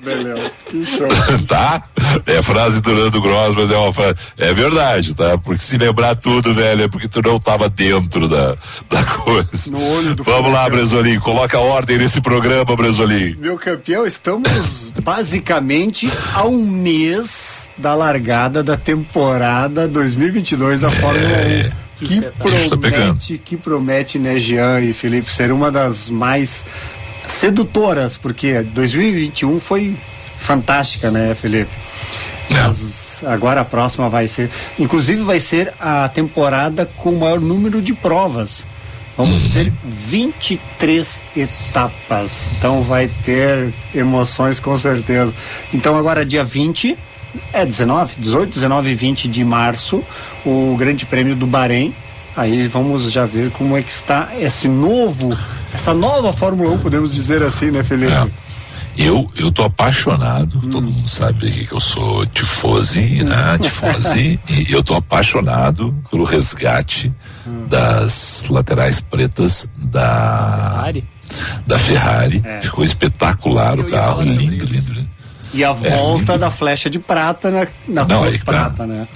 Beleza, que show. tá? É frase do Nando Gross, mas é uma frase. É verdade, tá? Porque se lembrar tudo, velho, é porque tu não tava dentro da, da coisa. No olho do Vamos lá. Bresolim, coloca ordem nesse programa, Bresolim. Meu campeão, estamos basicamente a um mês da largada da temporada 2022 da Fórmula 1. Que tá pegando. promete, que promete, né, Jean e Felipe, ser uma das mais sedutoras, porque 2021 foi fantástica, né, Felipe? Mas agora a próxima vai ser, inclusive vai ser a temporada com o maior número de provas. Vamos ter 23 etapas. Então vai ter emoções com certeza. Então agora dia 20 é 19, 18, 19 e 20 de março, o Grande Prêmio do Bahrein. Aí vamos já ver como é que está esse novo, essa nova Fórmula 1, podemos dizer assim, né, Felipe? É. Eu, eu tô apaixonado, todo mundo sabe aqui que eu sou tifose, né? Tifose, e eu tô apaixonado pelo resgate das laterais pretas da Ferrari? da Ferrari. É. Ficou espetacular Eu o carro, lindo, lindo, lindo. E a volta é, da flecha de prata na, na não, cor de tá. prata, né?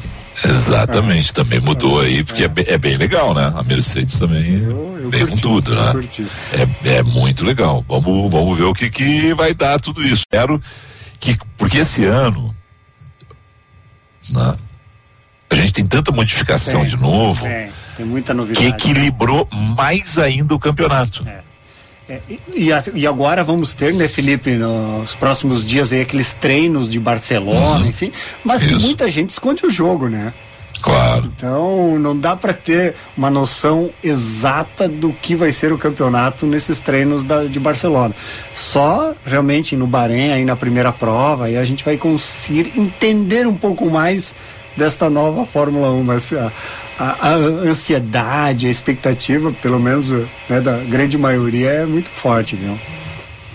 Exatamente, é. também mudou aí, porque é. É, bem legal, né? A Mercedes também eu, eu vem com tudo, né? É, é muito legal. Vamos, vamos ver o que, que vai dar tudo isso. Quero que, porque esse ano, né? A gente tem tanta modificação de novo. tem muita novidade. Que equilibrou mais ainda o campeonato. É. É, e, e, agora vamos ter, né, Felipe, nos próximos dias aí aqueles treinos de Barcelona, uhum. enfim, mas Isso. que muita gente esconde o jogo, né? Claro. Então não dá para ter uma noção exata do que vai ser o campeonato nesses treinos da, de Barcelona. Só realmente no Bahrein, aí na primeira prova, aí a gente vai conseguir entender um pouco mais desta nova Fórmula 1. Mas a, a, a ansiedade, a expectativa, pelo menos né, da grande maioria, é muito forte, viu?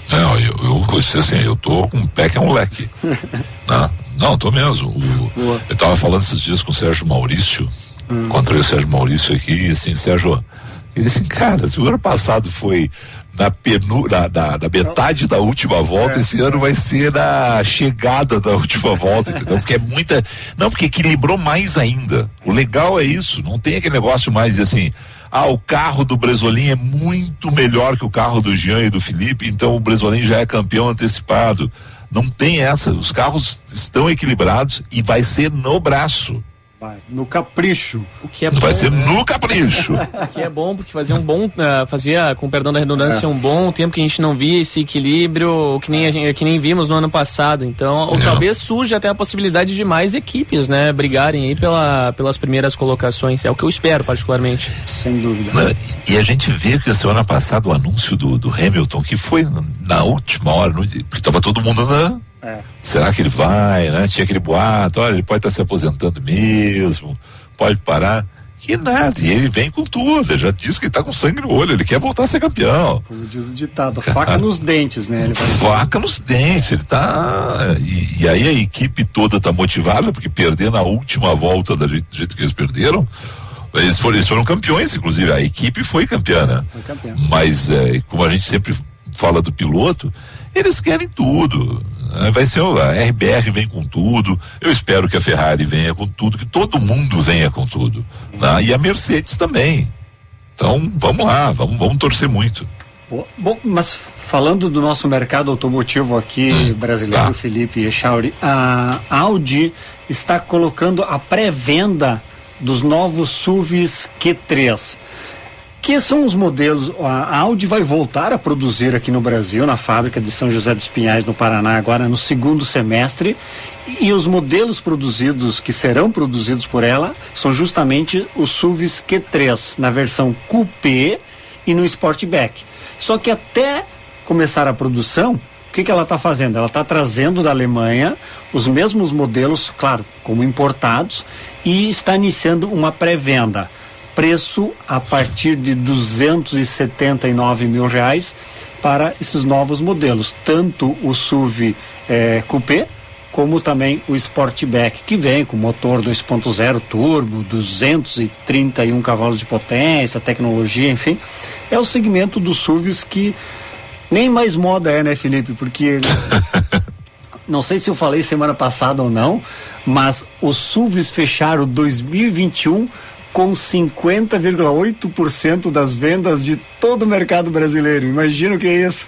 É, eu, eu, assim, eu tô com um pé que é um leque. né? Não, tô mesmo. O, eu tava falando esses dias com o Sérgio Maurício, hum. encontrei o Sérgio Maurício aqui, e assim, Sérgio, ele disse, cara, se o ano passado foi na, penu, na, na, na metade da última volta, é. esse ano vai ser na chegada da última volta, entendeu? Porque é muita. Não, porque equilibrou mais ainda. O legal é isso, não tem aquele negócio mais assim. Ah, o carro do Bresolim é muito melhor que o carro do Jean e do Felipe, então o Bresolim já é campeão antecipado. Não tem essa. Os carros estão equilibrados e vai ser no braço. Vai, no capricho. O que é Vai ser no capricho. o que é bom, porque fazia um bom, uh, fazia, com perdão da redundância, é. um bom tempo que a gente não via esse equilíbrio, que nem, a gente, que nem vimos no ano passado. Então, ou talvez surja até a possibilidade de mais equipes, né, brigarem aí pela, pelas primeiras colocações. É o que eu espero, particularmente. Sem dúvida. E a gente vê que a semana passada o anúncio do, do Hamilton, que foi na última hora, porque estava todo mundo na é. Será que ele vai, né? Tinha aquele boato, olha, ele pode estar tá se aposentando mesmo, pode parar. Que nada, e ele vem com tudo, ele já disse que está com sangue no olho, ele quer voltar a ser campeão. Como diz o ditado, faca nos dentes, né? Ele vai... Faca nos dentes, ele tá. E, e, aí a equipe toda tá motivada, porque perder na última volta do jeito, do jeito que eles perderam, eles foram, eles foram campeões, inclusive, a equipe foi campeã, né? Foi campeã. Mas, é, como a gente sempre fala do piloto, eles querem tudo. Né? Vai ser a RBR vem com tudo. Eu espero que a Ferrari venha com tudo, que todo mundo venha com tudo. Né? E a Mercedes também. Então, vamos lá, vamos, vamos torcer muito. Bom, mas falando do nosso mercado automotivo aqui hum, brasileiro, tá. Felipe Echauri, a Audi está colocando a pré-venda dos novos SUVs Q3 que são os modelos. A Audi vai voltar a produzir aqui no Brasil, na fábrica de São José dos Pinhais, no Paraná, agora no segundo semestre. E os modelos produzidos, que serão produzidos por ela, são justamente os SUVs Q3, na versão Coupé e no Sportback. Só que até começar a produção, o que, que ela está fazendo? Ela está trazendo da Alemanha os mesmos modelos, claro, como importados, e está iniciando uma pré-venda preço a partir de 279 mil reais para esses novos modelos, tanto o SUV eh, Coupé como também o Sportback, que vem com motor 2.0 turbo, 231 cavalos de potência, tecnologia, enfim. É o segmento dos SUVs que nem mais moda é, né, Felipe? Porque não sei se eu falei semana passada ou não, mas os SUVs fecharam 2021 com 50,8% das vendas de todo o mercado brasileiro. Imagina o que é isso.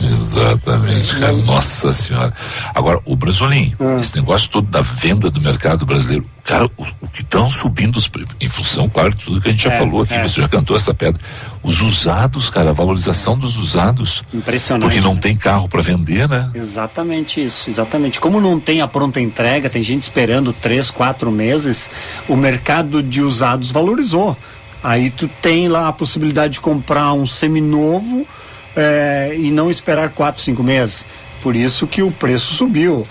Exatamente, cara. Nossa senhora. Agora, o Brasolim, ah. esse negócio todo da venda do mercado brasileiro, cara, o, o que estão subindo os em função, claro, de tudo que a gente já é, falou aqui, é. você já cantou essa pedra. Os usados, cara, a valorização dos usados. Impressionante. Porque não né? tem carro para vender, né? Exatamente isso, exatamente. Como não tem a pronta entrega, tem gente esperando três, quatro meses, o mercado de usados valorizou. Aí tu tem lá a possibilidade de comprar um seminovo é, e não esperar quatro, cinco meses. Por isso que o preço subiu.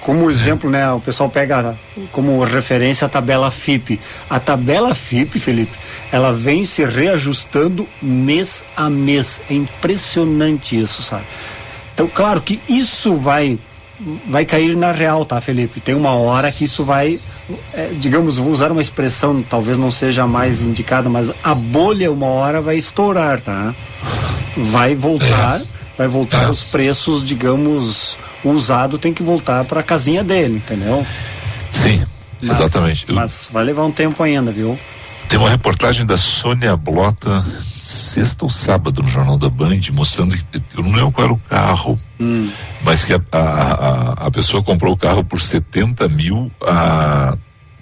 Como exemplo, né, o pessoal pega como referência a tabela FIP. A tabela FIP, Felipe, ela vem se reajustando mês a mês. É impressionante isso, sabe? Então, claro que isso vai vai cair na real, tá, Felipe? Tem uma hora que isso vai, é, digamos, vou usar uma expressão, talvez não seja mais indicada, mas a bolha uma hora vai estourar, tá? Vai voltar, vai voltar os preços, digamos, o usado tem que voltar para a casinha dele, entendeu? Sim, Mas- exatamente. Mas vai levar um tempo ainda, viu? Tem uma reportagem da Sônia Blota, sexta ou sábado, no Jornal da Band, mostrando que, eu não lembro qual era o carro, mas que a, a, a, a pessoa comprou o carro por 70 mil há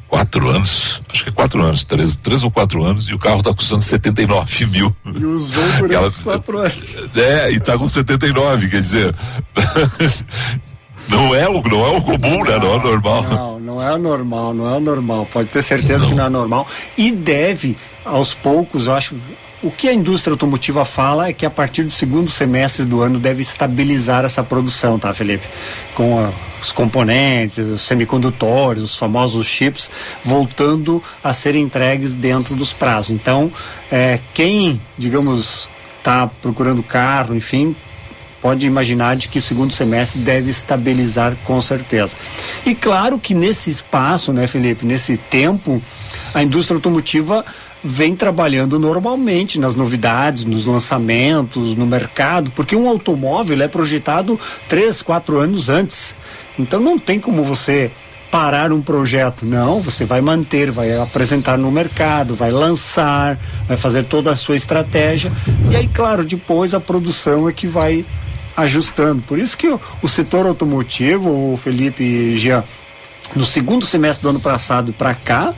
quatro anos, acho que é quatro anos, três, três ou quatro anos, e o carro está custando 79 mil. E usou por Ela- esses quatro anos. É, e tá com 79, quer dizer. não é o, não é o comum, né? Não é o normal. Não, não é o normal, não é o normal. Pode ter certeza que não é normal. E deve, aos poucos, acho. O que a indústria automotiva fala é que a partir do segundo semestre do ano deve estabilizar essa produção, tá, Felipe? Com a- os componentes, os semicondutores, os famosos chips, voltando a serem entregues dentro dos prazos. Então, é, quem, digamos, está procurando carro, enfim, pode imaginar de que o segundo semestre deve estabilizar com certeza. E claro que nesse espaço, né, Felipe, nesse tempo, a indústria automotiva vem trabalhando normalmente nas novidades, nos lançamentos, no mercado, porque um automóvel é projetado três, quatro anos antes. Então não tem como você parar um projeto. Não, você vai manter, vai apresentar no mercado, vai lançar, vai fazer toda a sua estratégia. E aí, claro, depois a produção é que vai ajustando. Por isso que o, o setor automotivo, o Felipe e Jean, no segundo semestre do ano passado para cá,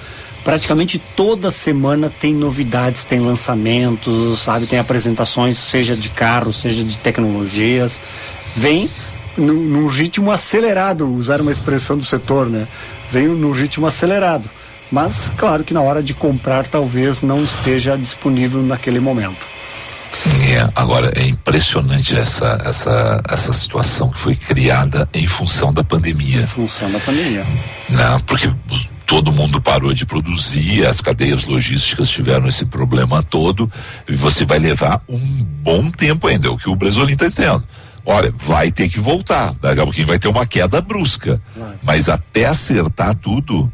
praticamente toda semana tem novidades, tem lançamentos, sabe, tem apresentações, seja de carros, seja de tecnologias. Vem num, num ritmo acelerado, usar uma expressão do setor, né? Vem num ritmo acelerado. Mas claro que na hora de comprar talvez não esteja disponível naquele momento. É, agora é impressionante essa, essa, essa situação que foi criada em função da pandemia. Em função da pandemia. Né? Porque todo mundo parou de produzir, as cadeias logísticas tiveram esse problema todo, e você vai levar um bom tempo ainda, é o que o Brasolim está dizendo. Olha, vai ter que voltar, daqui a pouquinho vai ter uma queda brusca, mas até acertar tudo,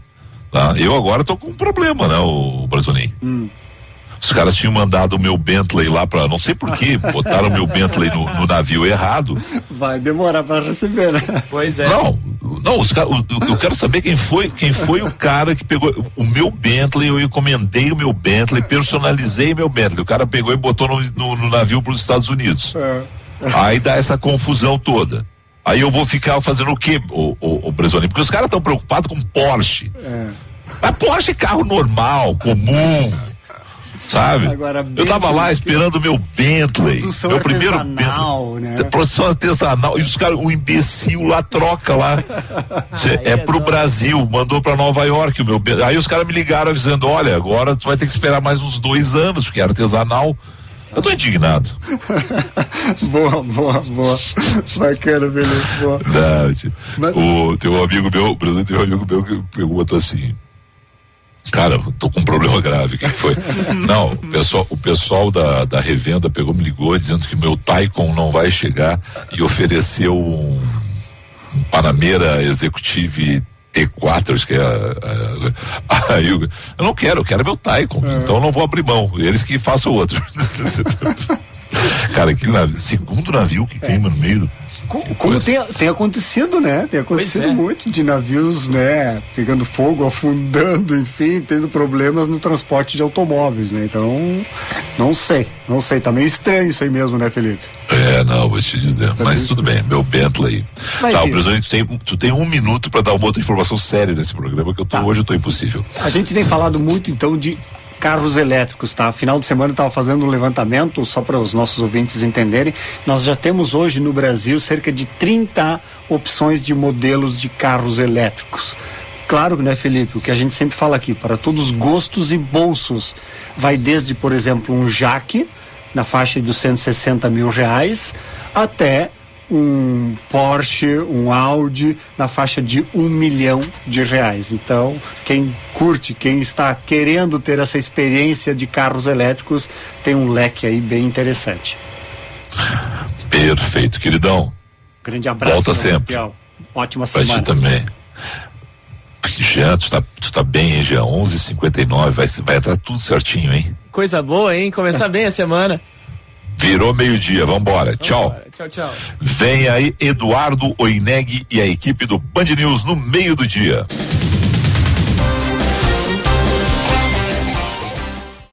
tá? eu agora tô com um problema, né, o Brasolim? Os caras tinham mandado o meu Bentley lá para não sei porquê, botaram o meu Bentley no, no navio errado. Vai demorar para receber, né? Pois é. Não, não, os o- eu quero saber quem foi, quem foi o cara que pegou o meu Bentley, eu encomendei o meu Bentley, personalizei meu Bentley. O cara pegou e botou no, no, no navio para os Estados Unidos. Aí dá essa confusão toda. Aí eu vou ficar fazendo o quê, o, o, o Bresolim? Porque os caras estão preocupados com Porsche. Mas Porsche é carro normal, comum. Sabe? Agora, eu tava lá esperando o meu Bentley. Meu primeiro Bentley. né? Produção artesanal. E os caras, o imbecil lá troca lá. Cê- é pro Brasil, mandou pra Nova York o meu Bentley. Aí os caras me ligaram avisando: olha, agora tu vai ter que esperar mais uns dois anos, porque é artesanal. Eu tô indignado. boa, boa, boa. Bacana, Felipe. Boa. Não, tio. o, tem um amigo meu, por exemplo, tem um amigo meu que pergunta assim. Cara, eu tô com um problema grave. O que que foi? não, o pessoal, o pessoal da, da revenda pegou, me ligou dizendo que meu Taikon não vai chegar e ofereceu um, um Panamera Executive T4, acho que é. a- a- Aí eu, eu não quero, eu quero meu Taikon, então eu não vou abrir mão. Eles que façam outro. Cara, aquele navio, segundo navio que queima no meio. do- Co- Como tem, tem acontecido, né? Tem acontecido Pois é. muito de navios, né? Pegando fogo, afundando, enfim, tendo problemas no transporte de automóveis, né? Então, não sei, não sei. Tá meio estranho isso aí mesmo, né, Felipe? É, não, vou te dizer. Mas tudo bem, meu Bentley. Vai tá, o presidente, tu tem, tu tem um minuto pra dar uma outra informação séria nesse programa, que eu tô, Tá. hoje eu tô impossível. A gente tem falado muito então de carros elétricos, tá? Final de semana eu estava fazendo um levantamento só para os nossos ouvintes entenderem. Nós já temos hoje no Brasil cerca de 30 opções de modelos de carros elétricos. Claro, né, Felipe? O que a gente sempre fala aqui, para todos os gostos e bolsos. Vai desde, por exemplo, um Jaque, na faixa dos 160 mil reais, até um Porsche, um Audi na faixa de um milhão de reais. Então, quem curte, quem está querendo ter essa experiência de carros elétricos, tem um leque aí bem interessante. Perfeito, queridão. Grande abraço. Volta sempre. campeão. Ótima Pra ti semana. também. Jean, tu tá, tu tá bem, hein, Jean? 11h59, vai, vai estar tudo certinho, hein? Coisa boa, hein? Começar bem a semana. Virou meio-dia, vambora. Tchau. Tchau, tchau. Vem aí Eduardo Oineg e a equipe do Band News no meio do dia.